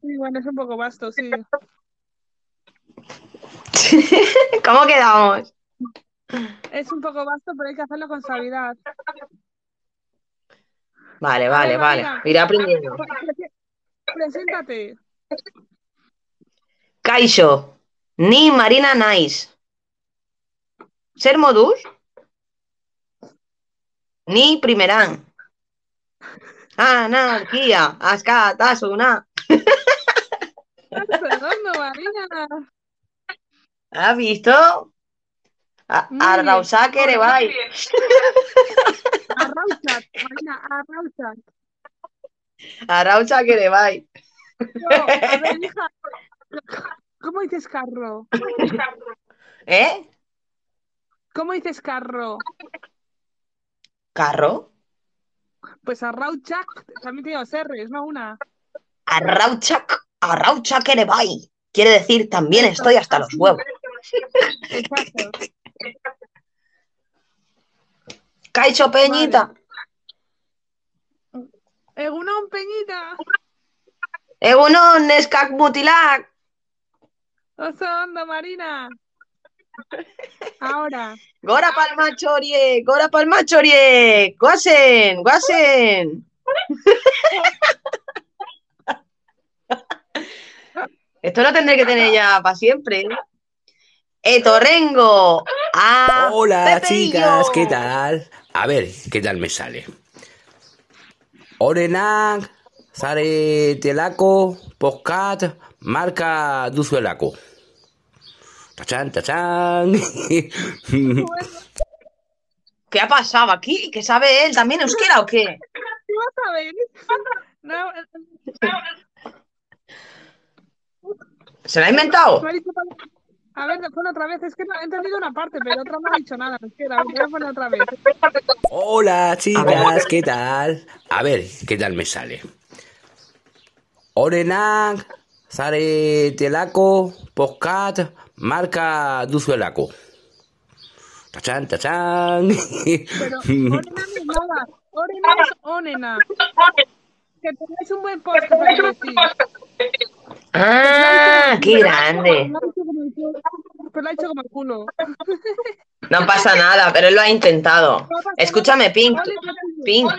Speaker 1: Sí, bueno, es un poco vasto, sí.
Speaker 2: ¿Cómo quedamos?
Speaker 1: Es un poco vasto, pero hay que hacerlo con suavidad.
Speaker 2: Vale, vale, vale. Iré aprendiendo.
Speaker 1: pre- pre- preséntate.
Speaker 2: Kaixo, ni Marina Naiz. Ser modus? Ni primeran. Anarquía, askatasuna.
Speaker 1: ¿Estás perdonando, Marina?
Speaker 2: ¿Has visto? A,
Speaker 1: Marina, arrautzak.
Speaker 2: Arrausak ere bai.
Speaker 1: No, a ver, hija, ¿cómo dices carro?
Speaker 2: ¿Eh?
Speaker 1: ¿Cómo dices carro?
Speaker 2: ¿Carro?
Speaker 1: Pues arrautzak también tiene dos R's, no una.
Speaker 2: Arrautzak, arrautzak ere bai. Quiere decir, también estoy hasta los huevos.
Speaker 1: Exacto.
Speaker 2: Kaixo Peñita.
Speaker 1: Egunon Peñita.
Speaker 2: Egunon, neskak mutilak.
Speaker 1: Oso ondo, Marina. Ahora,
Speaker 2: Gora palmacho horiek, gora palmacho horiek. Guazen, guazen. Esto lo tendré que tener ya para siempre. Etorrengo. Ah,
Speaker 4: Hola chicas. ¿qué tal? A ver, ¿qué tal me sale? Orenak, Zare Telako, Poscat, Marca Duzuelako. Tachán, tachán.
Speaker 2: ¿Qué ha pasado aquí? ¿Qué sabe él? ¿También euskera o qué? ¿Se lo ha inventado?
Speaker 1: A ver, pon otra vez. Es que no he entendido una parte, pero otra no ha dicho nada. Es que la voy a poner otra vez.
Speaker 4: Hola chicas, ¿qué tal? A ver, ¿qué tal me sale? Orenak, Zare Telako, Poscat, Marca Duzuelako. Tachán, tachán.
Speaker 1: Pero Orena no es nada. Orena es Onena. Que tengáis un buen podcast.
Speaker 2: Ah, qué grande.
Speaker 1: Pero lo ha hecho como el culo.
Speaker 2: No pasa nada, pero él lo ha intentado. Escúchame, Pink. Pink,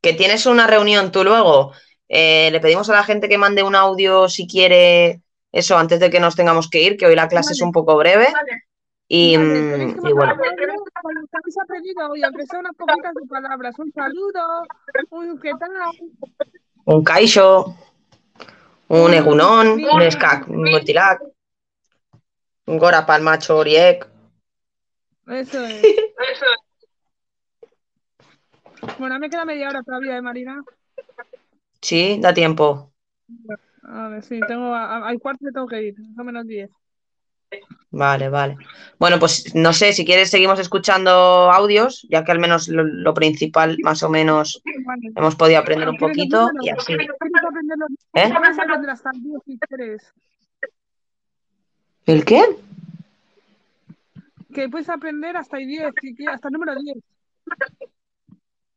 Speaker 2: que tienes una reunión tú luego. Eh, le pedimos a la gente que mande un audio si quiere eso antes de que nos tengamos que ir, que hoy la clase es un poco breve. Y,
Speaker 1: Vale,
Speaker 2: mm, y bueno,
Speaker 1: hoy, unas poquitas de palabras. Un saludo, un qué tal.
Speaker 2: un kaixo, un egunon, un eskak mutilak, un gora palmacho horiek.
Speaker 1: Eso es. Bueno, me queda media hora todavía, ¿eh, Marina?
Speaker 2: Sí, da tiempo.
Speaker 1: A ver, sí, tengo, a- a- al cuarto tengo que ir, más o menos 10.
Speaker 2: Vale, vale. Bueno, pues no sé, si quieres seguimos escuchando audios, ya que al menos lo, lo principal más o menos hemos podido aprender un
Speaker 1: ¿Quieres
Speaker 2: poquito y. ¿Eh?
Speaker 1: El 10 si quieres.
Speaker 2: ¿El qué?
Speaker 1: Que puedes aprender hasta el 10, si quieres, hasta el número 10.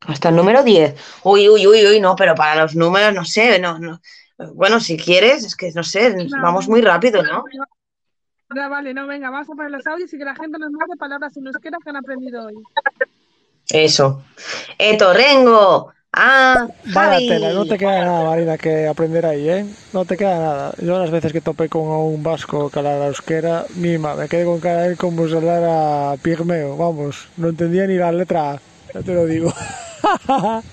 Speaker 2: Hasta el número 10. Uy, uy, uy, uy, no, pero para los números, no sé, no, no. Bueno, si quieres, es que no sé, vamos muy rápido, ¿no?
Speaker 1: Ya, vale, no, venga, vamos a poner los audios y que la gente nos mande palabras en euskera que han aprendido hoy.
Speaker 2: Eso. Etorrengo. Ah,
Speaker 5: Vaya
Speaker 2: Javi.
Speaker 5: tela, no te queda nada, Marina, que aprender ahí, ¿eh? No te queda nada. Yo las veces que topé con un vasco que hablara euskera, mima, me quedé con cara de él como si hablara pigmeo, vamos, no entendía ni la letra A. Ya te lo digo.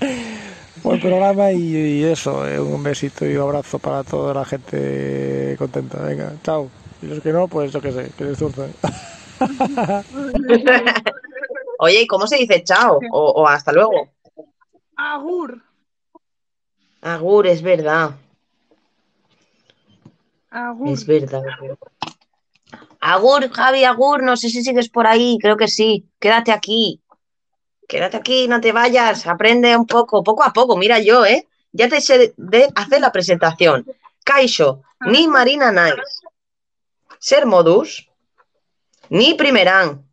Speaker 5: Buen programa y, y eso, eh, un besito y un abrazo para toda la gente contenta. Venga, chao. Y los que no, pues yo qué sé, que les zurzen.
Speaker 2: Oye, ¿y cómo se dice chao? O, o hasta luego.
Speaker 1: Agur.
Speaker 2: Agur, es verdad.
Speaker 1: Agur.
Speaker 2: Es verdad. Agur, Javi, Agur, no sé si sigues por ahí, creo que sí. Quédate aquí. Quédate aquí, no te vayas, aprende un poco, poco a poco. Mira yo, ¿eh? Ya te sé de hacer la presentación. Kaisho, ni Marina Nice. Ser Modus, ni Primerán.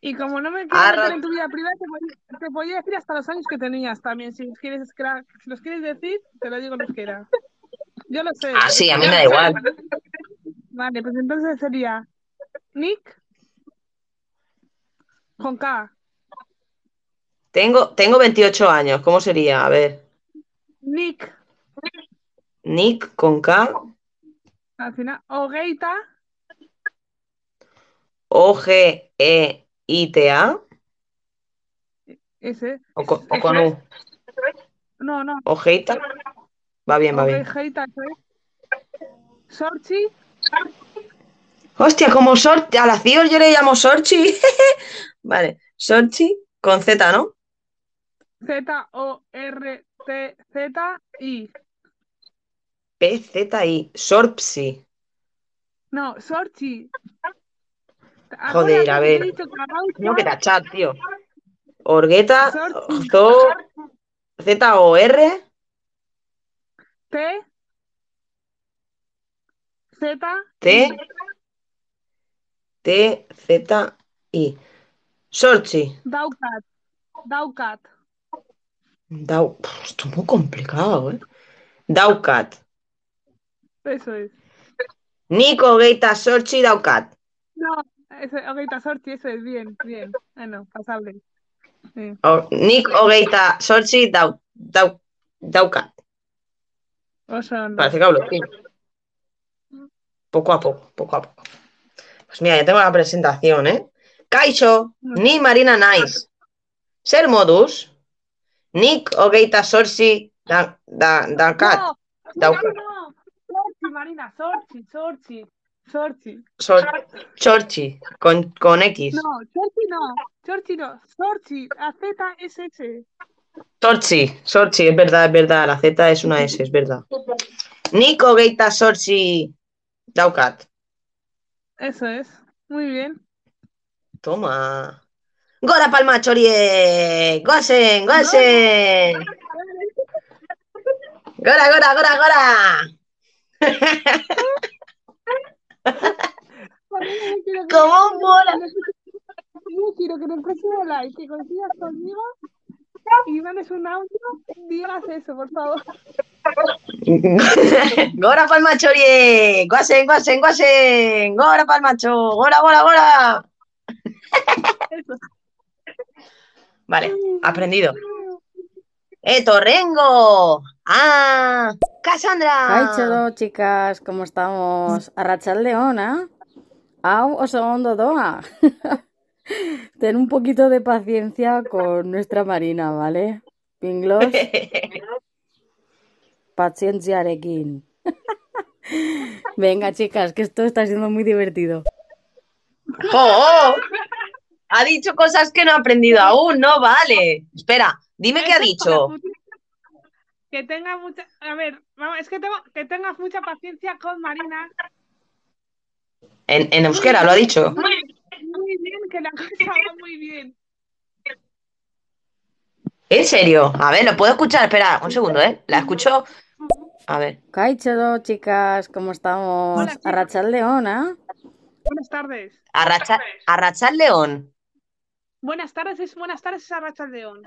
Speaker 1: Y como no me quiero meter en tu vida privada, te voy, te voy a decir hasta los años que tenías también. Si los quieres, si los quieres decir, te lo digo los que era. Yo lo sé.
Speaker 2: Ah, sí, a mí me da igual.
Speaker 1: Vale, pues entonces sería Nick con K.
Speaker 2: Tengo, tengo 28 años, ¿cómo sería? A ver,
Speaker 1: Nick
Speaker 2: Nick con K,
Speaker 1: al final. Ogeita.
Speaker 2: O-G-E-I-T-A,
Speaker 1: Ese.
Speaker 2: o, con- o con U.
Speaker 1: No, no.
Speaker 2: Ojeita. Va bien, va bien.
Speaker 1: Ogeita. Sorchi.
Speaker 2: Hostia, como Sorchi, a la CIOS yo le llamo Sorchi. Vale, Sorchi con Z, ¿no?
Speaker 1: Z-O-R-T-Z-I.
Speaker 2: P-Z-I, Sorpsi.
Speaker 1: No, Sorchi.
Speaker 2: Joder, a ver. Tengo que tachar, tío. Orgueta, Z-O-R,
Speaker 1: T Z
Speaker 2: T, T, Z, I. Sorchi.
Speaker 1: Daucat Daucat
Speaker 2: Dau... Esto es muy complicado, ¿eh? Daucat.
Speaker 1: Eso es
Speaker 2: Nico, Geita, Sorchi, Daucat.
Speaker 1: no ese Ogeita Sorchi eso es bien bien bueno pasable sí.
Speaker 2: O- Nick, Ogeita, Sorchi, Dau, Dau, Daucat.
Speaker 1: Oso, no.
Speaker 2: Parece que hablo. Poco a poco, poco a poco. Pues mira, ya tengo la presentación, ¿eh? Kaisho, ni Marina Nice. Ser Modus, Nick, Ogeita, Sorchi, Da, da, Daucat.
Speaker 1: no
Speaker 2: Daucat.
Speaker 1: no no Sorchi Marina Sorchi Sorchi Sorchi
Speaker 2: Sor- Chorchi, con, con X.
Speaker 1: no Sorchi no Sorchi no Sorchi la Z es S
Speaker 2: Sorchi, Sorchi, es verdad, es verdad. La Z es una S, es verdad. Nico, Geita, Sorchi, Daucat.
Speaker 1: eso es muy bien
Speaker 2: Toma. Gora Palma Chorie. Gosen, gosen. Gora, gora, gora, gora. ¿Cómo mola?
Speaker 1: Yo quiero que en el próximo live que coincidas conmigo y mandes un audio, digas eso, por favor.
Speaker 2: Gora Palma Chorie. Gosen, gosen, gosen. Gora Palmacho. Gora, gora, gora. Vale, aprendido. ¡Eh, Torrengo! ¡Ah! ¡Cassandra!
Speaker 3: Kaichero, chicas, ¿cómo estamos? Arrachal Leona. Au, oso ondo doa. Ten un poquito de paciencia con nuestra Marina, ¿vale? Pinglos, pazientziarekin. Venga, chicas, que esto está siendo muy divertido.
Speaker 2: ¡Oh! Ha dicho cosas que no ha aprendido aún, no vale. Espera, dime qué ha dicho.
Speaker 1: Que tenga mucha, a ver, vamos, es que tengo que tengas mucha paciencia con Marina.
Speaker 2: En, en euskera lo ha dicho.
Speaker 1: Muy bien, que la cosa va muy bien.
Speaker 2: ¿En serio? A ver, lo puedo escuchar. Espera, un segundo, ¿eh? La escucho. A ver.
Speaker 3: Kaichero, chicas, ¿cómo estamos? Arrachal Leona.
Speaker 1: Buenas tardes.
Speaker 2: Arracha, Arrachar León.
Speaker 1: Buenas tardes, es buenas tardes, es Arracha León.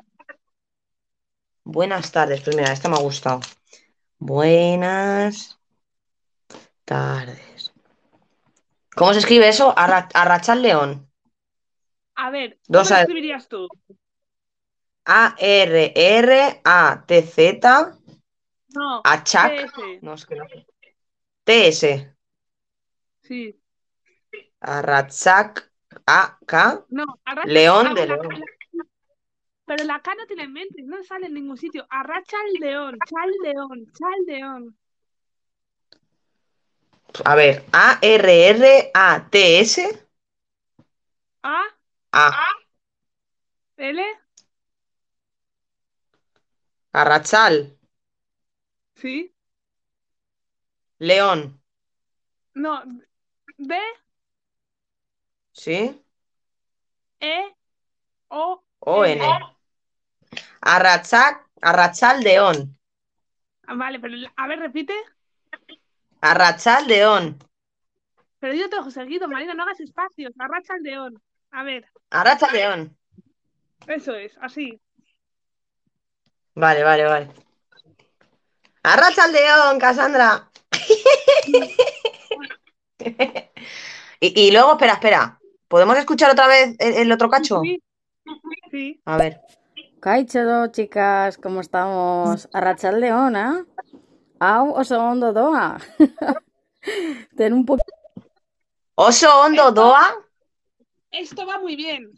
Speaker 2: Buenas tardes. Pues mira, esta me ha gustado. Buenas tardes. ¿Cómo se escribe eso? Arra- Arrachar León.
Speaker 1: A ver,
Speaker 2: Dos
Speaker 1: ¿cómo lo
Speaker 2: a-
Speaker 1: escribirías tú?
Speaker 2: A-R-R-A-T-Z.
Speaker 1: No,
Speaker 2: Achak.
Speaker 1: TS,
Speaker 2: No, es que no. T-S.
Speaker 1: sí.
Speaker 2: Arratsak A-K.
Speaker 1: No, Arracha
Speaker 2: León de León.
Speaker 1: Pero la K no tiene mente, no sale en ningún sitio. Arracha al león, chaldeón, chaldeón.
Speaker 2: A ver, A-R-R-A-T-S.
Speaker 1: A,
Speaker 2: A.
Speaker 1: L,
Speaker 2: Arrachal.
Speaker 1: sí.
Speaker 2: León.
Speaker 1: No, D,
Speaker 2: ¿Sí?
Speaker 1: E, O,
Speaker 2: O-N. Arrachal, Arrachal León.
Speaker 1: Ah, Vale, pero a ver, repite.
Speaker 2: Arrachal León.
Speaker 1: Pero yo te dejo seguido, Marina, no hagas espacios. Arracha al león. A ver,
Speaker 2: Arrachal León.
Speaker 1: eso es, así.
Speaker 2: Vale, vale, vale. Arrachal León, Cassandra. y, y luego, espera, espera. ¿Podemos escuchar otra vez el, el otro cacho?
Speaker 1: Sí, sí.
Speaker 2: A ver.
Speaker 3: Kaichero, chicas, ¿cómo estamos? Arrachaldeona. Au, oso ondo doa. Ten un poquito.
Speaker 2: Oso hondo, Doa.
Speaker 1: Esto va muy bien.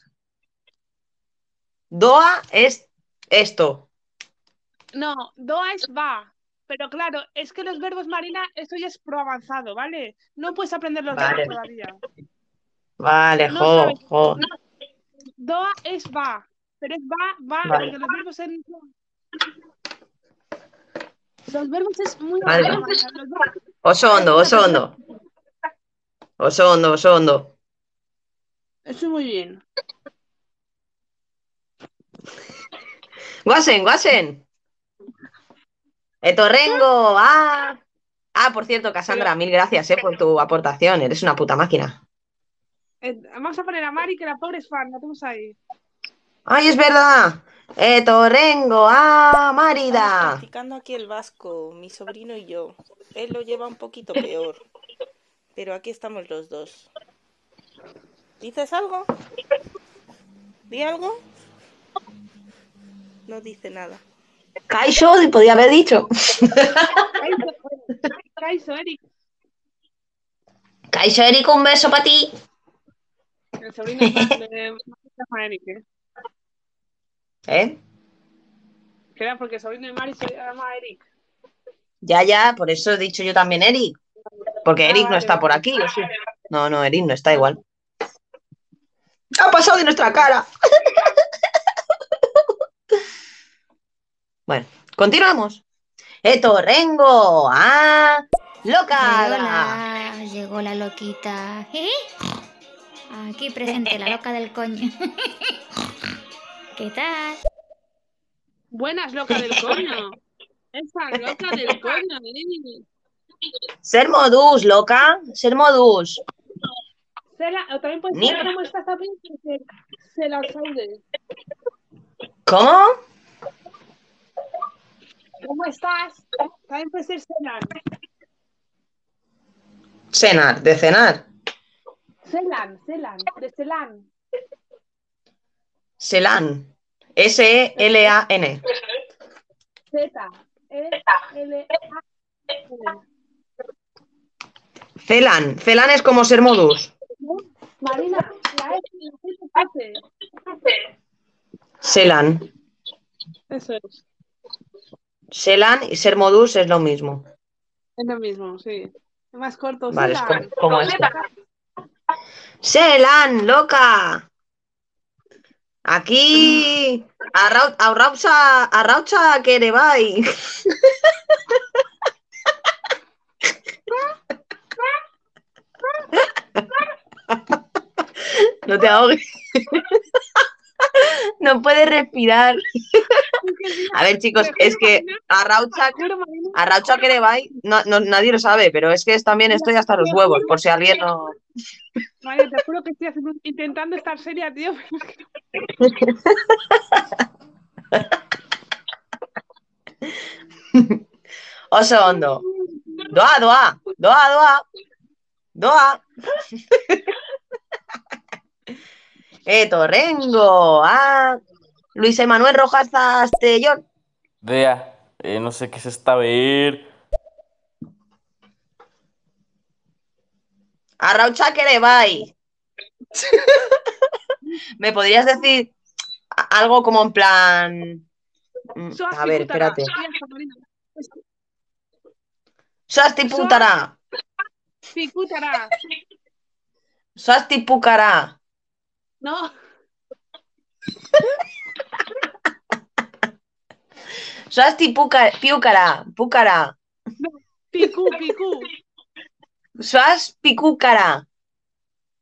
Speaker 2: Doa es esto.
Speaker 1: No, doa es va. Pero claro, es que los verbos, Marina, eso ya es pro avanzado, ¿vale? No puedes aprender los
Speaker 2: Vale.
Speaker 1: verbos todavía.
Speaker 2: Vale,
Speaker 1: No
Speaker 2: jo,
Speaker 1: sabes.
Speaker 2: jo.
Speaker 1: Doa es va. Pero es va, va,
Speaker 2: Vale.
Speaker 1: porque los verbos en... Los verbos es muy
Speaker 2: Vale.
Speaker 1: avanzado, Marina, los verbos-
Speaker 2: Oso hondo, oso hondo. Oso hondo, oso hondo.
Speaker 1: Eso muy bien.
Speaker 2: Guasen, guasen. Etorrengo, ah. Ah, por cierto, Cassandra, mil gracias eh, por tu aportación. Eres una puta máquina.
Speaker 1: Eh, vamos a poner a Mari, que la pobre es fan, la tenemos ahí.
Speaker 2: ¡Ay, es verdad! Etorrengo, ah,
Speaker 6: Estamos
Speaker 2: marida.
Speaker 6: practicando aquí el vasco, mi sobrino y yo. Él lo lleva un poquito peor, pero aquí estamos los dos. ¿Dices algo? ¿Di algo? No dice nada.
Speaker 2: Kaisho, y podía haber dicho.
Speaker 1: Kaiso, Kaiso, Eric,
Speaker 2: Kaisho, Eric, un beso para ti.
Speaker 1: El sobrino de, de, de Eric, ¿eh?
Speaker 2: ¿Eh?
Speaker 1: Que era porque el sobrino de Mari se llama Eric.
Speaker 2: Ya, ya, por eso he dicho yo también Eric. Porque
Speaker 1: Ah,
Speaker 2: Eric no
Speaker 1: vale,
Speaker 2: está por aquí, ¿o sí? No, no, Eric no está igual. Ha pasado de nuestra cara. Bueno, continuamos. Etorrengo, ah, loca.
Speaker 7: Hola, llegó la loquita. ¿Eh? Aquí presente, la loca del coño. ¿Qué tal?
Speaker 1: Buenas, loca del coño. Esa loca del coño, Eric.
Speaker 2: Ser modus, loca, ser modus.
Speaker 1: Se la, o también puede
Speaker 2: Ni-
Speaker 1: ser como también, que se, se la saude.
Speaker 2: ¿Cómo?
Speaker 1: ¿Cómo estás? También puede ser Selan.
Speaker 2: Cenar, de cenar.
Speaker 1: Selan, Selan, de Selan.
Speaker 2: Selan. S-E-L-A-N.
Speaker 1: Z. E, L, A, N.
Speaker 2: Celan. Celan es como ser modus.
Speaker 1: Marina, la S, la S, S.
Speaker 2: Selan.
Speaker 1: Eso es.
Speaker 2: Selan y ser modus es lo mismo.
Speaker 1: Es lo mismo, sí. Es más corto.
Speaker 2: Vale, es como, como esto. Selan, loca. Aquí. Arrau- Arraucha, arraucha que le vai. No te ahogues. No puedes respirar. A ver, chicos, es que Arraucha,
Speaker 1: Juro, Marina,
Speaker 2: Arraucha que le vai, no, no- nadie lo sabe, pero es que también estoy hasta los huevos, por si alguien no.
Speaker 1: Marina, te juro que estoy intentando estar seria, tío.
Speaker 2: Oso hondo. Doa, doa, doa, doa. Doa. Eh, Torrengo. Ah. Luis Emanuel Rojas Castellón.
Speaker 8: Vea, eh, no sé qué es esta ver.
Speaker 2: Arraucha que le. ¿Me podrías decir algo como en plan. mm, A ver, espérate.
Speaker 1: Ya está, Marina. Es-
Speaker 2: Swasti putara.
Speaker 1: Picútara.
Speaker 2: Swasti pucara.
Speaker 1: No,
Speaker 2: Swasti piucara. Pucara.
Speaker 1: picú, picú,
Speaker 2: Swas picucara.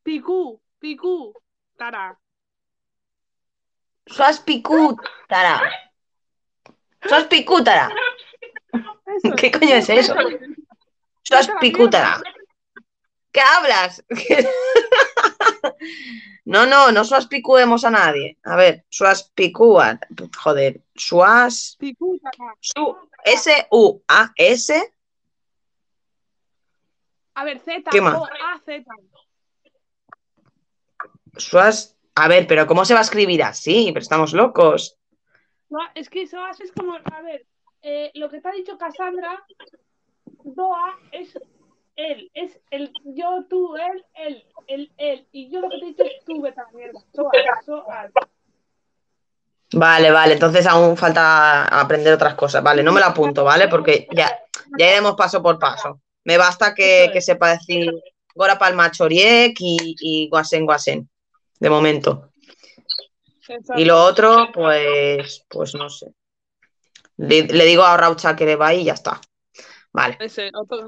Speaker 1: picú, picú. Tara.
Speaker 2: Swas picutara. Swas picútara. ¿Qué coño es eso? Swas
Speaker 1: Vete a la
Speaker 2: picútara. ¿Qué hablas? No, no, no suas picuemos a nadie. A ver, suas picúa. Joder, suas. Su, S-U-A-S.
Speaker 1: A ver, Z,
Speaker 2: ¿Qué más?
Speaker 1: O, A, Z.
Speaker 2: Suas. A ver, pero ¿cómo se va a escribir así? Pero estamos locos.
Speaker 1: Es que Soas es como, a ver, eh, lo que te ha dicho Cassandra, Doa es él, es el yo, tú, él, él, él, él. Y yo lo que te he dicho es tú, vete a la mierda.
Speaker 2: Vale, vale, entonces aún falta aprender otras cosas. Vale, no me lo apunto, ¿vale? Porque ya, ya iremos paso por paso. Me basta que, que sepa decir Gora Palma Choriek y, y Guasen Guasen, de momento. Y lo otro, pues, pues no sé. Le, le digo a Raucha que le va y ya está. Vale.
Speaker 1: Ese, otro.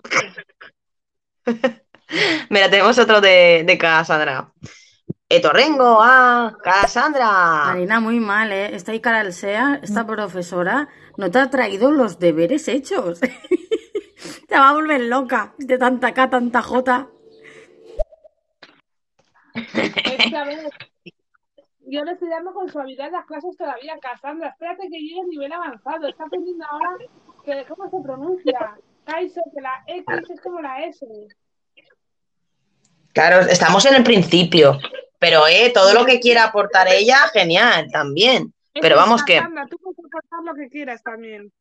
Speaker 2: Mira, tenemos otro de, de Cassandra. Etorrengo a Cassandra.
Speaker 3: Marina, muy mal, ¿eh? Esta Icaral Sea, esta profesora, no te ha traído los deberes hechos. te va a volver loca de tanta K, tanta J.
Speaker 1: Yo le estoy dando con suavidad las clases todavía, Cassandra. Espérate que llegue a nivel avanzado. Está aprendiendo ahora que, cómo se pronuncia. Que la X es como la S.
Speaker 2: Claro, estamos en el principio. Pero eh, todo lo que quiera aportar ella, genial, también. Pero vamos que,
Speaker 1: tú puedes aportar lo que quieras también.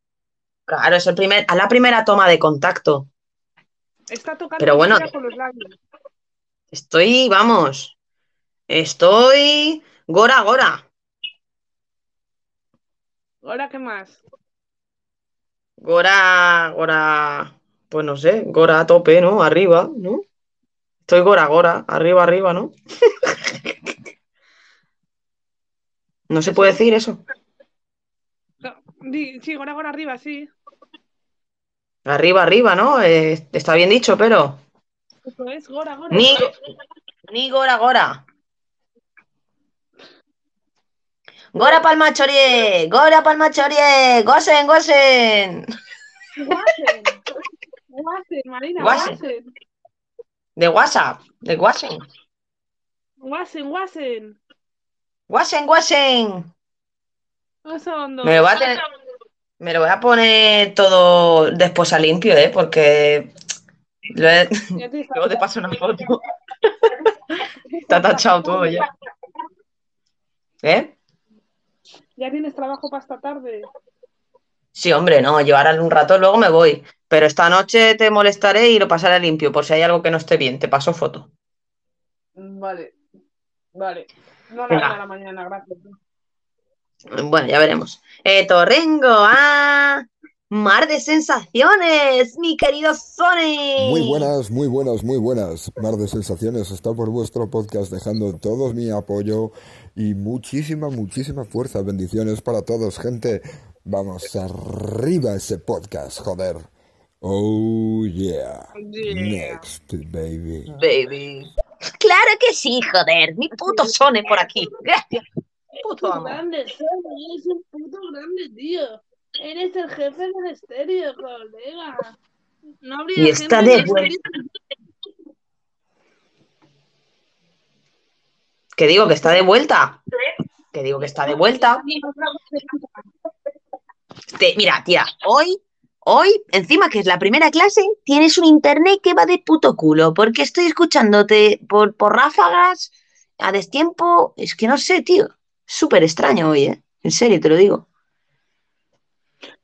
Speaker 2: claro, es el primer, a la primera toma de contacto.
Speaker 1: Está tocando
Speaker 2: Pero bueno.
Speaker 1: con los labios.
Speaker 2: Estoy, vamos, estoy gora gora.
Speaker 1: ¿Ahora qué más?
Speaker 2: Gora, gora, pues no sé, gora a tope, ¿no? Arriba, ¿no? Estoy gora gora, arriba, arriba, ¿no? No se puede decir eso.
Speaker 1: Sí, ahora, ahora arriba, sí.
Speaker 2: Arriba, arriba, ¿no? Eh, está bien dicho, pero.
Speaker 1: Eso es, gora, gora.
Speaker 2: Ni, ni gora gora. Gora palma chorie, gora palma chorie, gosen, gosen.
Speaker 1: Guasen. Guasen, Marina,
Speaker 2: Guasen.
Speaker 1: guasen.
Speaker 2: De WhatsApp, de.
Speaker 1: Guasen, guasen.
Speaker 2: Wasen.
Speaker 1: Eso hondo.
Speaker 2: Me lo voy a tener- me lo voy a poner todo después a limpio, ¿eh? Porque lo he- luego te paso una foto. Está tachado todo ya. ¿Eh?
Speaker 1: Ya tienes trabajo para esta tarde.
Speaker 2: Sí, hombre, no, yo ahora un rato luego me voy. Pero esta noche te molestaré y lo pasaré limpio. Por si hay algo que no esté bien, te paso foto.
Speaker 1: Vale. Vale. No la a la mañana, gracias.
Speaker 2: Bueno, ya veremos. Eh, Torrengo, ah, mar de sensaciones, mi querido Sony.
Speaker 9: Muy buenas, muy buenas, muy buenas. Mar de Sensaciones está por vuestro podcast dejando todo mi apoyo y muchísima, muchísima fuerza. Bendiciones para todos, gente. Vamos arriba ese podcast, joder. Oh yeah. Next, baby.
Speaker 2: Baby. Claro que sí, joder. Mi puto Sony por aquí. Gracias. Puto amo.
Speaker 1: grande, Sony, eres un puto grande, tío. Eres el jefe del estéreo, colega. No habría
Speaker 2: Y está
Speaker 1: gente
Speaker 2: de vuelta. Que digo que está de vuelta. Que digo que está de vuelta. Mira, tía, hoy, hoy, encima que es la primera clase, tienes un internet que va de puto culo, porque estoy escuchándote por, por ráfagas, a destiempo, es que no sé, tío. Súper extraño hoy, ¿eh? En serio, te lo digo.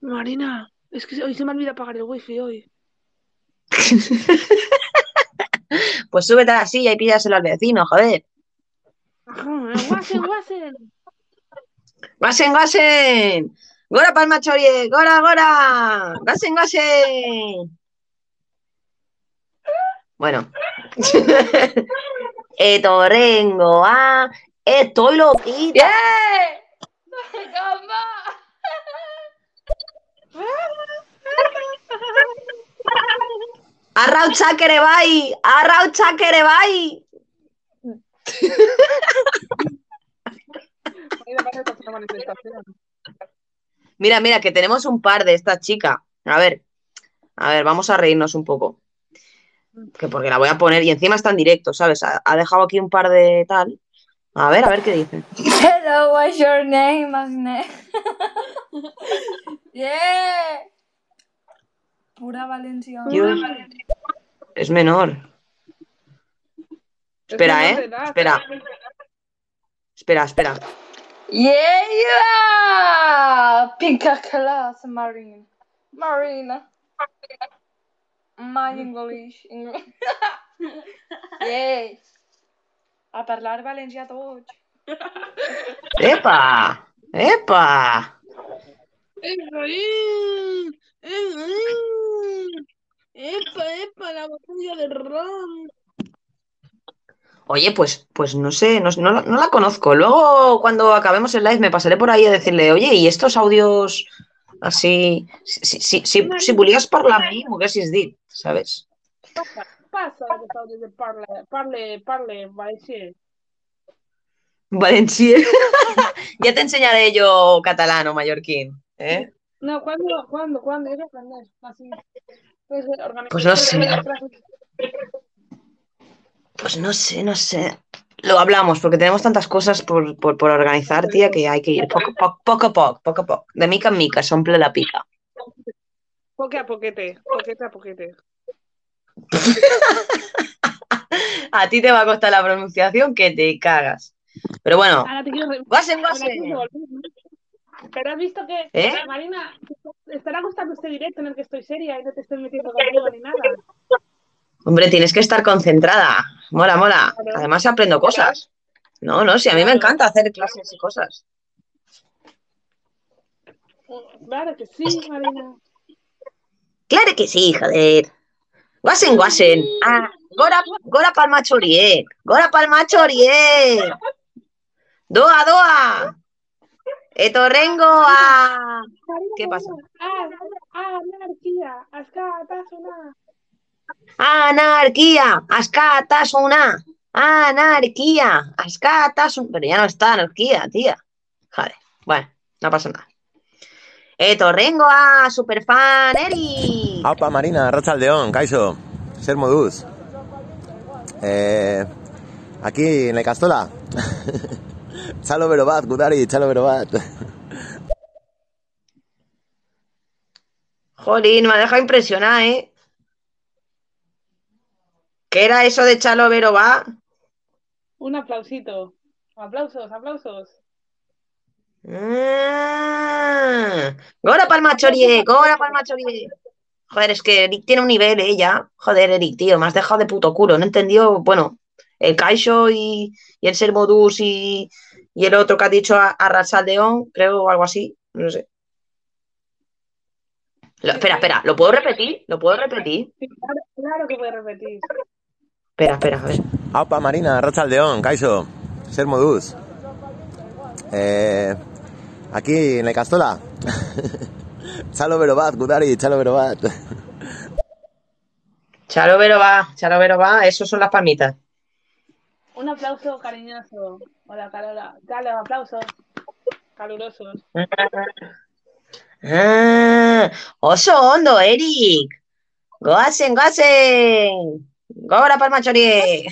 Speaker 1: Marina, es que hoy se me olvida apagar el wifi hoy.
Speaker 2: Pues súbete a la silla y pídaselo al vecino, joder.
Speaker 1: Guasen, guasen.
Speaker 2: Gasen, gasen. Gora palma chorie, gora, gora. Gasen, gasen. Bueno. Etorrengo, ah. Estoy loquita. Arraucha que ere bai, arraucha que ere bai.
Speaker 1: Marina, parece que es una manifestación.
Speaker 2: Mira, mira, que tenemos un par de esta chica. A ver, a ver, vamos a reírnos un poco. Que porque la voy a poner y encima está en directo, ¿sabes? Ha, ha dejado aquí un par de tal. A ver, a ver qué dice.
Speaker 10: Hello, what's your name, Magne? yeah. Pura Valencia.
Speaker 2: Es menor. Espera, ¿eh? Espera. Espera, espera.
Speaker 10: Yeah, yeah. Pinka class, Marina. Marina. My English. yeah. A parlar valencià tots.
Speaker 2: ¡Epa! ¡Epa!
Speaker 1: Epa, epa, la botella de ron.
Speaker 2: Oye, pues, pues no sé, no, no la- no la conozco. Luego, cuando acabemos el live, me pasaré por ahí a decirle, oye, ¿y estos audios así? Si, si, si, si, volies parlar amb mi, m'ho haguessis dit, ¿sabes?
Speaker 1: Passa, aquests àudios de parle, parle, parle, valencià.
Speaker 2: Valencià. ya te enseñaré yo catalán o mallorquín, ¿eh?
Speaker 1: No, ¿cuándo, cuándo, cuándo? Yo aprender así. Pues,
Speaker 2: Pues no sé. Pues no sé, no sé. Lo hablamos, porque tenemos tantas cosas por, por, por organizar, tía, que hay que ir poco, poco, poco a poco, poco a poco. De mica en mica, s'omple la pica.
Speaker 1: Poque a poquete, poquete a poquete.
Speaker 2: A ti te va a costar la pronunciación que te cagas. Pero bueno,
Speaker 1: quiero devolver, ¿no? Pero has visto que,
Speaker 2: ¿Eh?
Speaker 1: Marina, estará gustando este directo en el que estoy seria y no te estoy metiendo contigo ni nada.
Speaker 2: hombre, tienes que estar concentrada. Mola, mola. Además aprendo cosas. No, no, sí, a mí me encanta hacer clases y cosas.
Speaker 1: Claro que sí, Marina.
Speaker 2: Claro que sí, joder. Guasen, guasen. Ah, gora, gora palma choriek. Gora palma choriek. Doa, doa. Etorrengo a... ¿Qué pasa?
Speaker 1: Ah, ah, anarquía, askatasuna.
Speaker 2: Anarquía, askatasuna. Anarquía, askatasuna. Pero ya no está anarquía, tía. Joder, bueno, no pasa nada. Etorrengo a superfan Eri.
Speaker 11: Aupa Marina, Arratsaldeon, Kaixo, zer moduz? Eh, aquí en Castola. txalo bero bat, gudari, txalo bero bat.
Speaker 2: Jolín, me ha dejado impresionada, ¿eh? ¿Qué era eso de Chalo Vero va?
Speaker 1: Un aplausito. Aplausos, aplausos.
Speaker 2: Mm. Gora palma chorie, gora palma chorie. Joder, es que Eric tiene un nivel, ¿eh? Ya. Joder, Eric, tío, me has dejado de puto culo. No entendió, bueno, el Kaisho y, y el Sermodus y, y el otro que ha dicho a, a creo, o algo así. No sé. Lo- espera, espera, ¿lo puedo repetir? ¿Lo puedo repetir?
Speaker 1: Claro, claro que a repetir.
Speaker 2: Espera, espera, a ver.
Speaker 11: Aupa Marina, Arratsaldeon, Kaixo, zer moduz? Eh, aquí en Castola. txalo bero bat, gudari, txalo bero bat.
Speaker 2: Chalo Vero va, Chalo Vero va, esos son las palmitas.
Speaker 1: Un aplauso cariñoso. Hola, Carola. Dale, aplausos. Calurosos.
Speaker 2: Ah, oso ondo, Eric. Goazen, goazen. Gora palma chorie.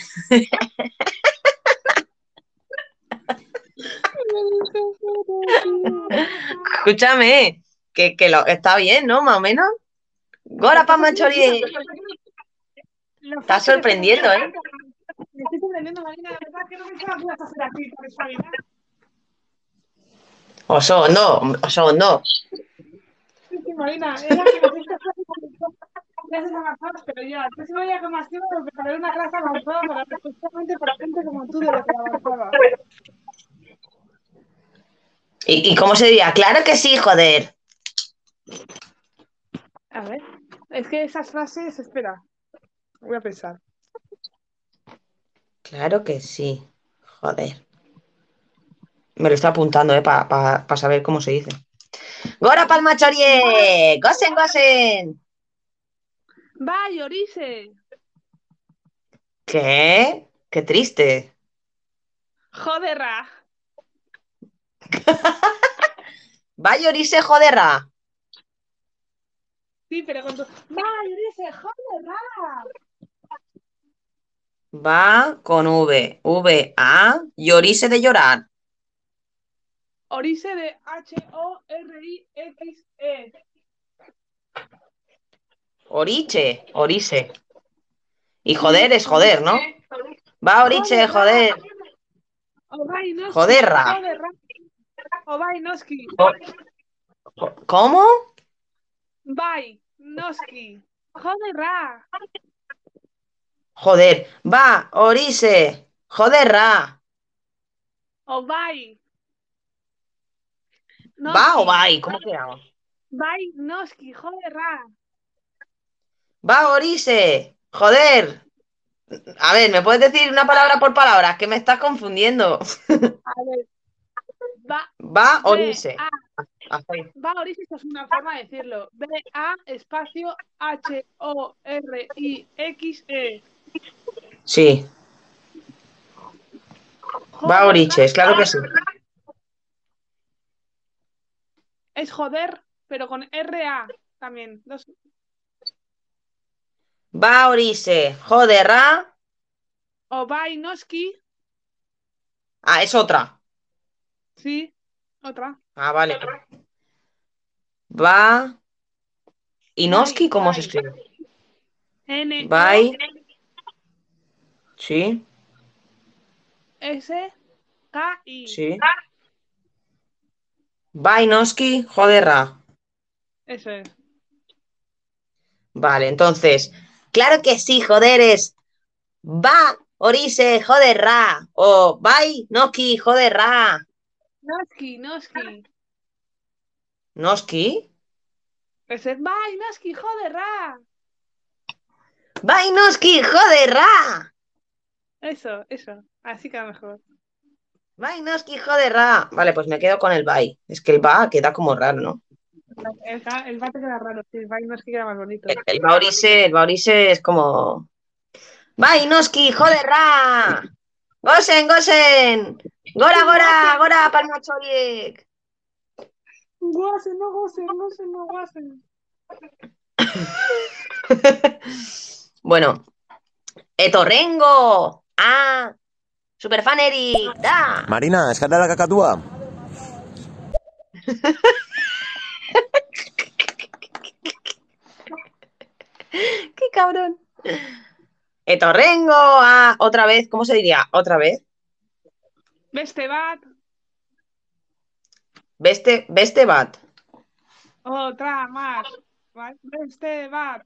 Speaker 2: Escúchame, que, que lo, está bien, ¿no? Más o menos. Gora palma chorie.
Speaker 1: Lo
Speaker 2: Estás
Speaker 1: fácil es
Speaker 2: sorprendiendo, ¿eh?
Speaker 1: Me estoy sorprendiendo, Marina. De verdad que no pensaba que ibas a hacer así para espabilar.
Speaker 2: Oso ondo, oso ondo.
Speaker 1: Sí, sí, Marina. Era que me clases avanzadas, pero ya, el próximo día que más tiempo prepararé una clase avanzada para justamente para gente como tú de los que avanzaba.
Speaker 2: ¿Y, y cómo se diría? Claro que sí, joder.
Speaker 1: A ver. Es que esas frases, espera. Voy a pensar.
Speaker 2: Claro que sí. Joder. Me lo está apuntando, ¿eh? Para saber cómo se dice. ¡Gora Palmachorie! ¡Gosen, gosen!
Speaker 1: ¡Va, Yorise!
Speaker 2: ¿Qué? ¡Qué triste!
Speaker 1: ¡Joderra!
Speaker 2: ¡Va, Yorise, joderra!
Speaker 1: Sí, pero con tu... ¡Va, Yorise, joderra!
Speaker 2: Va con V. V, A. Yorise de llorar.
Speaker 1: Orise de H-O-R-I-X-E.
Speaker 2: Oriche, Orise. Y joder es joder, ¿no? Va, Oriche, joder. Joderra.
Speaker 1: Ovainoski.
Speaker 2: ¿Cómo?
Speaker 1: Vai, Noski. Joderra.
Speaker 2: Joder. Va, Orise. Joderra.
Speaker 1: Ovai.
Speaker 2: ¿Va o vai? ¿Cómo se llama?
Speaker 1: Vai, Noski, joderra.
Speaker 2: Va, Orise. Joder. A ver, ¿me puedes decir una palabra por palabra? Que me estás confundiendo.
Speaker 1: A ver. Va,
Speaker 2: Va, Orise.
Speaker 1: Va, Orise, es una forma de decirlo. B-A, espacio, H-O-R-I-X-E.
Speaker 2: Sí. Va, Oriches, claro que sí.
Speaker 1: Es joder, pero con R-A también. Dos...
Speaker 2: Va, Orise, joderra.
Speaker 1: O Vainoski.
Speaker 2: Ah, es otra.
Speaker 1: Sí, otra.
Speaker 2: Ah, vale. Va. ¿Y Noski cómo se escribe?
Speaker 1: N.
Speaker 2: Bye. Sí.
Speaker 1: S. K. I.
Speaker 2: Sí. Vainoski, joderra.
Speaker 1: Eso es.
Speaker 2: Vale, entonces, claro que sí, joder, es va, Orise, joderra. O vai, Noski, joderra.
Speaker 1: Noski, Noski.
Speaker 2: ¿Noski?
Speaker 1: Ese es vai, Noski, joderra.
Speaker 2: Vai, Noski, joderra.
Speaker 1: Eso, eso. Así queda mejor.
Speaker 2: Vai, Noski, joderra. Vale, pues me quedo con el vai. Es que el va queda como raro, ¿no?
Speaker 1: El, el va te queda raro, sí, el vai Noski queda más bonito.
Speaker 2: El, el Baurise, el Baurise es como. ¡Vai, Noski, joderra! ¡Gosen, gosen! ¡Gora, gora, gora, palmachoriek!
Speaker 1: Guasen, no gosen, gosen, no guasen.
Speaker 2: bueno, Etorrengo. Ah, superfan Eric, da.
Speaker 11: Marina, eskata la kakatúa.
Speaker 2: Qué cabrón. Etorrengo. Ah, otra vez, ¿cómo se diría? Otra vez.
Speaker 1: Beste bat.
Speaker 2: Beste, beste bat.
Speaker 1: Otra más. Beste bat.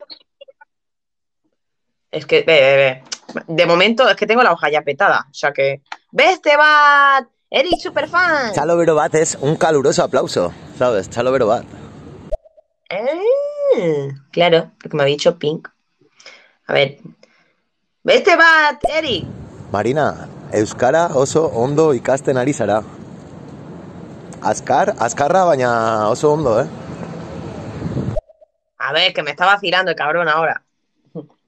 Speaker 2: Es que, ve, ve, ve. De momento es que tengo la hoja ya petada. O sea que. ¡Beste bat! ¡Eric superfan!
Speaker 11: Chalo Verobat es un caluroso aplauso, ¿sabes? Chalo Verobat.
Speaker 2: Eh, claro, porque me ha dicho Pink. A ver. ¡Beste bat, Eric!
Speaker 11: Marina, Euskara oso ondo ikasten ari zara. Azkar, azkarra baina oso ondo, ¿eh?
Speaker 2: A ver, que me está vacilando el cabrón ahora.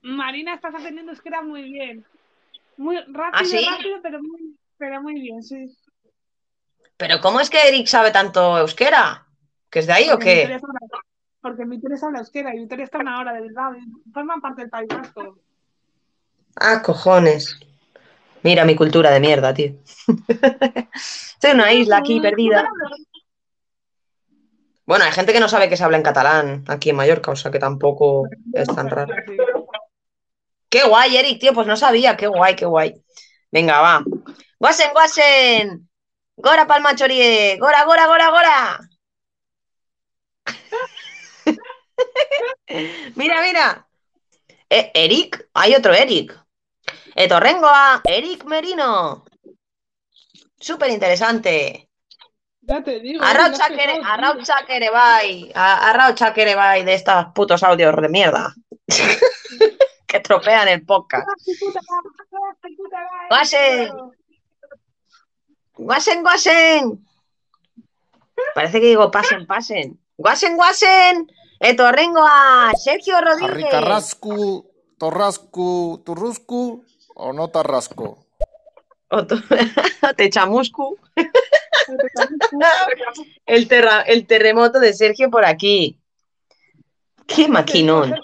Speaker 1: Marina, estás aprendiendo euskera muy bien. Muy rápido,
Speaker 2: ¿Ah, sí?
Speaker 1: rápido, pero muy, pero muy bien, sí.
Speaker 2: Pero ¿cómo es que Eric sabe tanto euskera? ¿Que es de ahí o qué?
Speaker 1: Porque Vitoria habla euskera y Vitoria está una hora, de verdad. Forman parte del País Vasco.
Speaker 2: Ah, cojones. Mira mi cultura de mierda, tío. Soy una isla aquí perdida. Bueno, hay gente que no sabe que se habla en catalán aquí en Mallorca, o sea que tampoco es tan raro. Qué guay, Eric, tío, pues no sabía. Qué guay, qué guay. Venga, va. Guasen, guasen. Gora palmachorie. Gora, gora, gora, gora. Mira, mira. Eh, Eric, hay otro Eric. Etorrengoa, Eric Merino. Súper interesante. Que ere bai. A- Arraucha que ere bai de estos putos audios de mierda. que tropean el podcast. Guasen. Guasen, guasen. Parece que digo pasen, pasen. Guasen, guasen. Etorrengo a Sergio Rodríguez.
Speaker 5: Ricarrascu, Torrascu, Turruscu o no Tarrasco.
Speaker 2: O tu- Te chamuscu. El, terra- el terremoto de Sergio por aquí. Qué maquinón.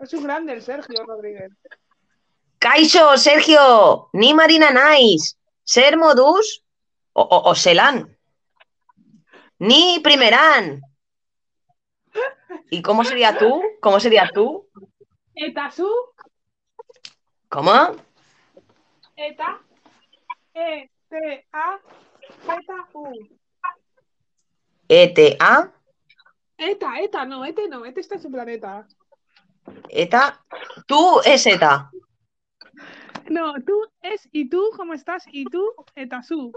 Speaker 1: Es un grande el Sergio Rodríguez.
Speaker 2: Kaixo, Sergio, ni Marina Nice, Ser Modus o, o, o Selan. Ni Primerán. ¿Y cómo sería tú? ¿Cómo sería tú?
Speaker 1: Etasu,
Speaker 2: ¿Cómo?
Speaker 1: Eta, E, T, A, Z, U.
Speaker 2: ETA,
Speaker 1: Eta, Eta, no, Ete no, Ete está en su planeta.
Speaker 2: ETA. Tú es ETA.
Speaker 1: No, tú es y tú, ¿cómo estás? Y tú, Etasu.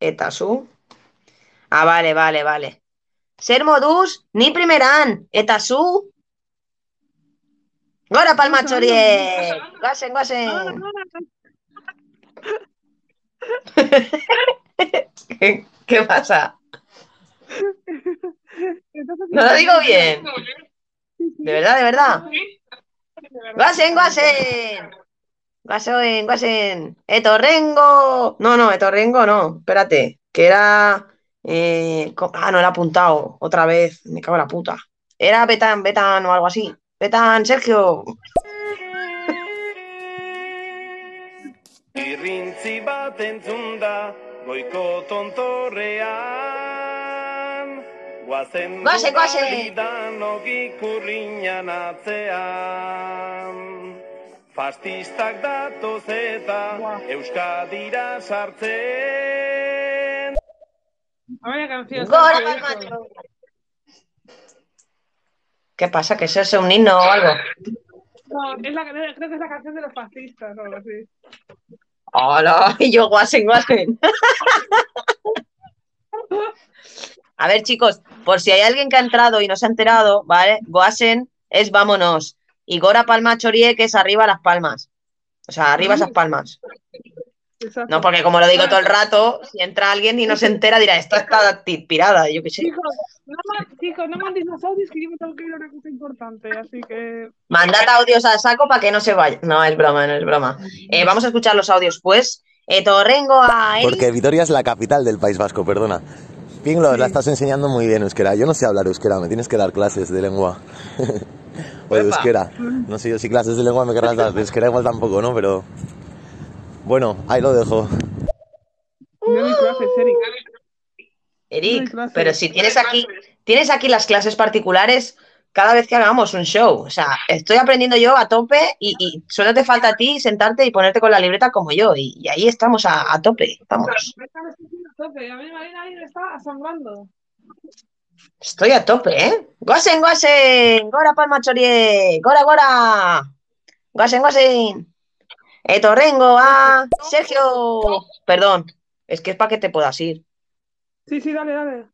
Speaker 2: ETA su. Ah, vale, vale, vale. Ser Modus, ni Primerán, ETA su. Gora palma chorie. Guasen, guasen. ¿Qué, qué pasa? No lo digo bien. De verdad, de verdad. Guasen, guasen. Guasen, guasen. Etorrengo. No, no, Etorrengo no. Espérate. Que era. eh, ah, no, he apuntado. Otra vez. Me cago en la puta. Era Betan, Betan o algo así. Betan, Sergio.
Speaker 12: Irrintzi bat entzun da goiko Guazen
Speaker 2: Guazen, guazen.
Speaker 12: gudaridan ogikurriñan atzean Fastistak datoz eta Euskadira sartzen
Speaker 1: Vaya canción.
Speaker 2: Gora
Speaker 1: Sergio,
Speaker 2: palma
Speaker 1: hijo.
Speaker 2: ¿Qué pasa? ¿Que eso es un himno o algo?
Speaker 1: No, es la, creo que es la canción de los fascistas o algo así.
Speaker 2: Hola, y yo guasen, guasen. A ver, chicos, por si hay alguien que ha entrado y no se ha enterado, ¿vale? Guasen es vámonos. Y Gora Palma Chorie, que es arriba las palmas. O sea, arriba esas palmas. No, porque como lo digo todo el rato, si entra alguien y no se entera, dirá, esta está inspirada, yo qué sé.
Speaker 1: Chicos, no, chicos, no mandéis más audios que yo me tengo que ir a una cosa importante, así que...
Speaker 2: Mandad audios a saco para que no se vaya. No, es broma, no es broma. Eh, vamos a escuchar los audios, pues. Eh, Torrengo a Eric.
Speaker 11: Porque Vitoria es la capital del País Vasco, perdona. Pinglo, la estás enseñando muy bien euskera. Yo no sé hablar euskera, me tienes que dar clases de lengua. o de euskera. No sé yo si clases de lengua me querrás dar, de euskera igual tampoco, ¿no? Pero... Bueno, ahí lo dejo.
Speaker 1: No hay clases, Eric.
Speaker 2: Eric,
Speaker 1: clases.
Speaker 2: pero si tienes aquí, tienes aquí las clases particulares cada vez que hagamos un show. O sea, estoy aprendiendo yo a tope y, y solo te falta a ti sentarte y ponerte con la libreta como yo. Y, y ahí estamos a, a tope. Vamos.
Speaker 1: Me están escuchando a tope. A mí Marina ahí me está asombrando.
Speaker 2: Estoy a tope, ¿eh? Guasen, guasen. Gora palma chorie. Gora, gora. Guasen, guasen. Etorrengo a Sergio. Perdón, es que es para que te puedas ir.
Speaker 1: Sí, sí, dale, dale.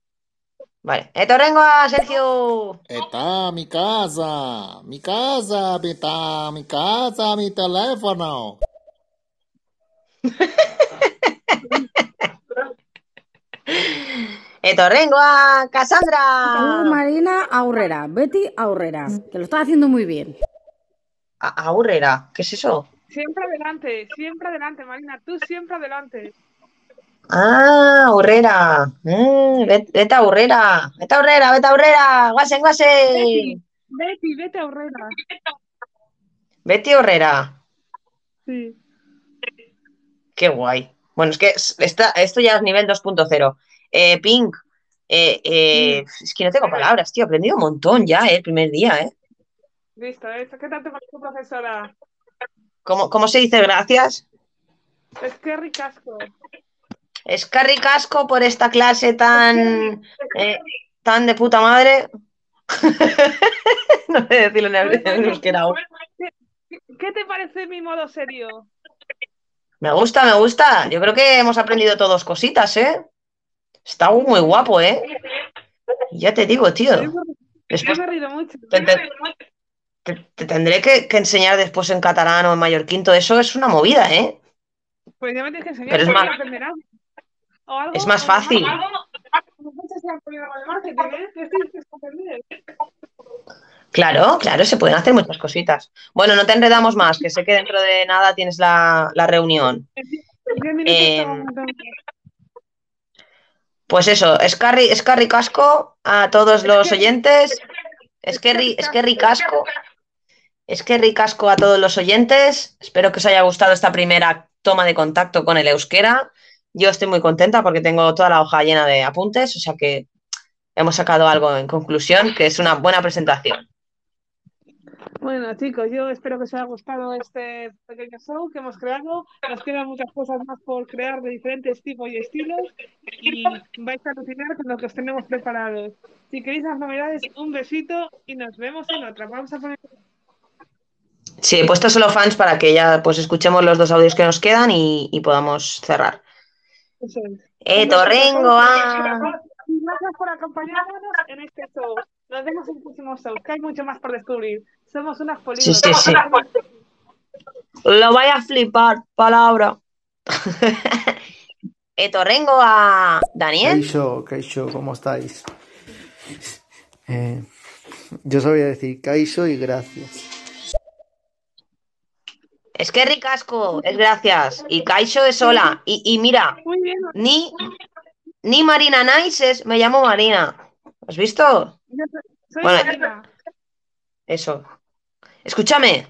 Speaker 2: Vale. Etorrengo a Sergio.
Speaker 5: Está mi casa, mi casa, beta, mi casa, mi teléfono.
Speaker 2: Etorrengo a
Speaker 3: Tú,
Speaker 2: Cassandra.
Speaker 3: Marina, aurrera. Betty, aurrera. Que lo estás haciendo muy bien.
Speaker 2: A- Aurrera, ¿qué es eso?
Speaker 1: Siempre adelante, siempre adelante, Marina. Tú siempre adelante.
Speaker 2: Ah, Aurrera. Mm, vet- vete a Aurrera. Vete a Aurrera, vete a Aurrera. Guasen, guasen.
Speaker 1: Betty, vete a Urrera.
Speaker 2: Vete a Aurrera.
Speaker 1: Sí.
Speaker 2: Qué guay. Bueno, es que es- esta- esto ya es nivel 2.0. Eh, Pink, eh, eh, es que no tengo palabras, tío. He aprendido un montón ya, eh, el primer día, ¿eh?
Speaker 1: Listo, ¿eh? ¿qué tal te parece profesora?
Speaker 2: ¿Cómo, cómo se dice gracias?
Speaker 1: Es que ricasco.
Speaker 2: Es que ricasco por esta clase tan, tan de puta madre. no sé decirlo en el- en euskera aún.
Speaker 1: ¿Qué, qué te parece mi modo serio?
Speaker 2: Me gusta, me gusta. Yo creo que hemos aprendido todos cositas, ¿eh? Está muy guapo, ¿eh? Ya te digo, tío. Después
Speaker 1: mucho.
Speaker 2: te, te- te- te tendré que, que enseñar después en catalán o en mallorquín. Todo eso es una movida, ¿eh?
Speaker 1: Pues ya me tienes que enseñar
Speaker 2: Pero es más-.
Speaker 1: O algo,
Speaker 2: es más
Speaker 1: o
Speaker 2: fácil.
Speaker 1: algo- No sé
Speaker 2: Claro, claro, se pueden hacer muchas cositas. Bueno, no te enredamos más, que sé que dentro de nada tienes la, la reunión. Eh,
Speaker 1: montón.
Speaker 2: Pues eso, Escarri, Escarri Casco a todos los oyentes. Escarri, Escarri Casco. Escarri Casco a todos los oyentes. Espero que os haya gustado esta primera toma de contacto con el euskera. Yo estoy muy contenta porque tengo toda la hoja llena de apuntes, o sea que hemos sacado algo en conclusión, que es una buena presentación.
Speaker 1: Bueno, chicos, yo espero que os haya gustado este pequeño show que hemos creado. Nos quedan muchas cosas más por crear de diferentes tipos y estilos y vais a alucinar con lo que os tenemos preparados. Si queréis las novedades, un besito y nos vemos en otra. Vamos a poner
Speaker 2: Sí, he puesto solo fans para que ya pues escuchemos los dos audios que nos quedan y, y podamos cerrar.
Speaker 1: eso. es.
Speaker 2: Eh, Torrengo, ah.
Speaker 1: gracias por acompañarnos en este show. Nos vemos en próximos shows, que hay mucho más por descubrir. Somos unas
Speaker 2: Sí,
Speaker 1: políglotas.
Speaker 2: sí, sí. Lo vaya a flipar, palabra. eh, Torrengo a Daniel.
Speaker 5: Kaisho, Kaisho, ¿cómo estáis? Eh, yo sabía decir Kaisho y gracias.
Speaker 2: Es que Ricasco es gracias. Y Kaisho es hola. Y, y mira, ni, ni Marina Nice es, me llamo Marina. ¿Has visto?
Speaker 1: Soy- soy
Speaker 2: Bueno,
Speaker 1: Marina.
Speaker 2: Eso. Escúchame,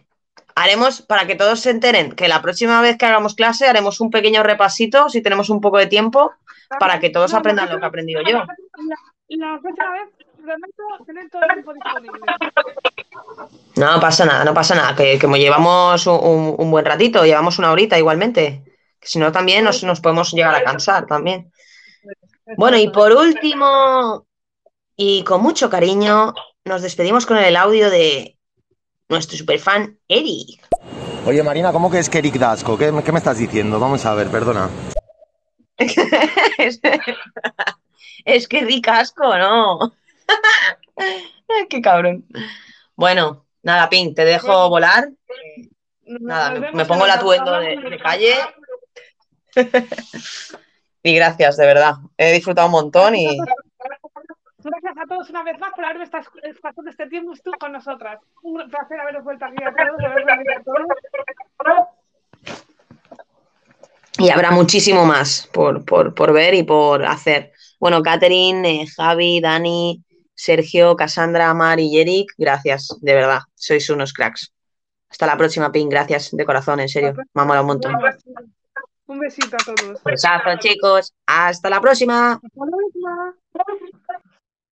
Speaker 2: haremos, para que todos se enteren, que la próxima vez que hagamos clase haremos un pequeño repasito, si tenemos un poco de tiempo, para que todos aprendan lo que he aprendido yo.
Speaker 1: La, próxima vez prometo tener todo el tiempo disponible.
Speaker 2: No pasa nada, no pasa nada, que, me llevamos un, un- un buen ratito, llevamos una horita igualmente, que si no también nos, nos podemos llegar a cansar también. Bueno, y por último, y con mucho cariño, nos despedimos con el audio de nuestro superfan Eric.
Speaker 11: Oye, Marina, ¿cómo que es que Eric Dasco? ¿Qué, qué me estás diciendo? Vamos a ver, perdona.
Speaker 2: es, es que ricasco, ¿no? Ay, Qué cabrón. Bueno, nada, Pink, te dejo volar. Nada,
Speaker 1: Nos
Speaker 2: me, pongo el atuendo de, de calle. Y gracias, de verdad. He disfrutado un montón y
Speaker 1: a todos una vez más por haberme estado este tiempo tú con nosotras. Un placer haberos vuelto aquí todos, a todos.
Speaker 2: Y habrá muchísimo más por, por, por ver y por hacer. Bueno, Catherine, eh, Javi, Dani, Sergio, Cassandra, Mar y Eric, gracias, de verdad. Sois unos cracks. Hasta la próxima, Pin. Gracias de corazón, en serio. Me ha molado un montón.
Speaker 1: Un besito a todos.
Speaker 2: Besazo, chicos. Hasta la próxima.
Speaker 1: Hasta la próxima.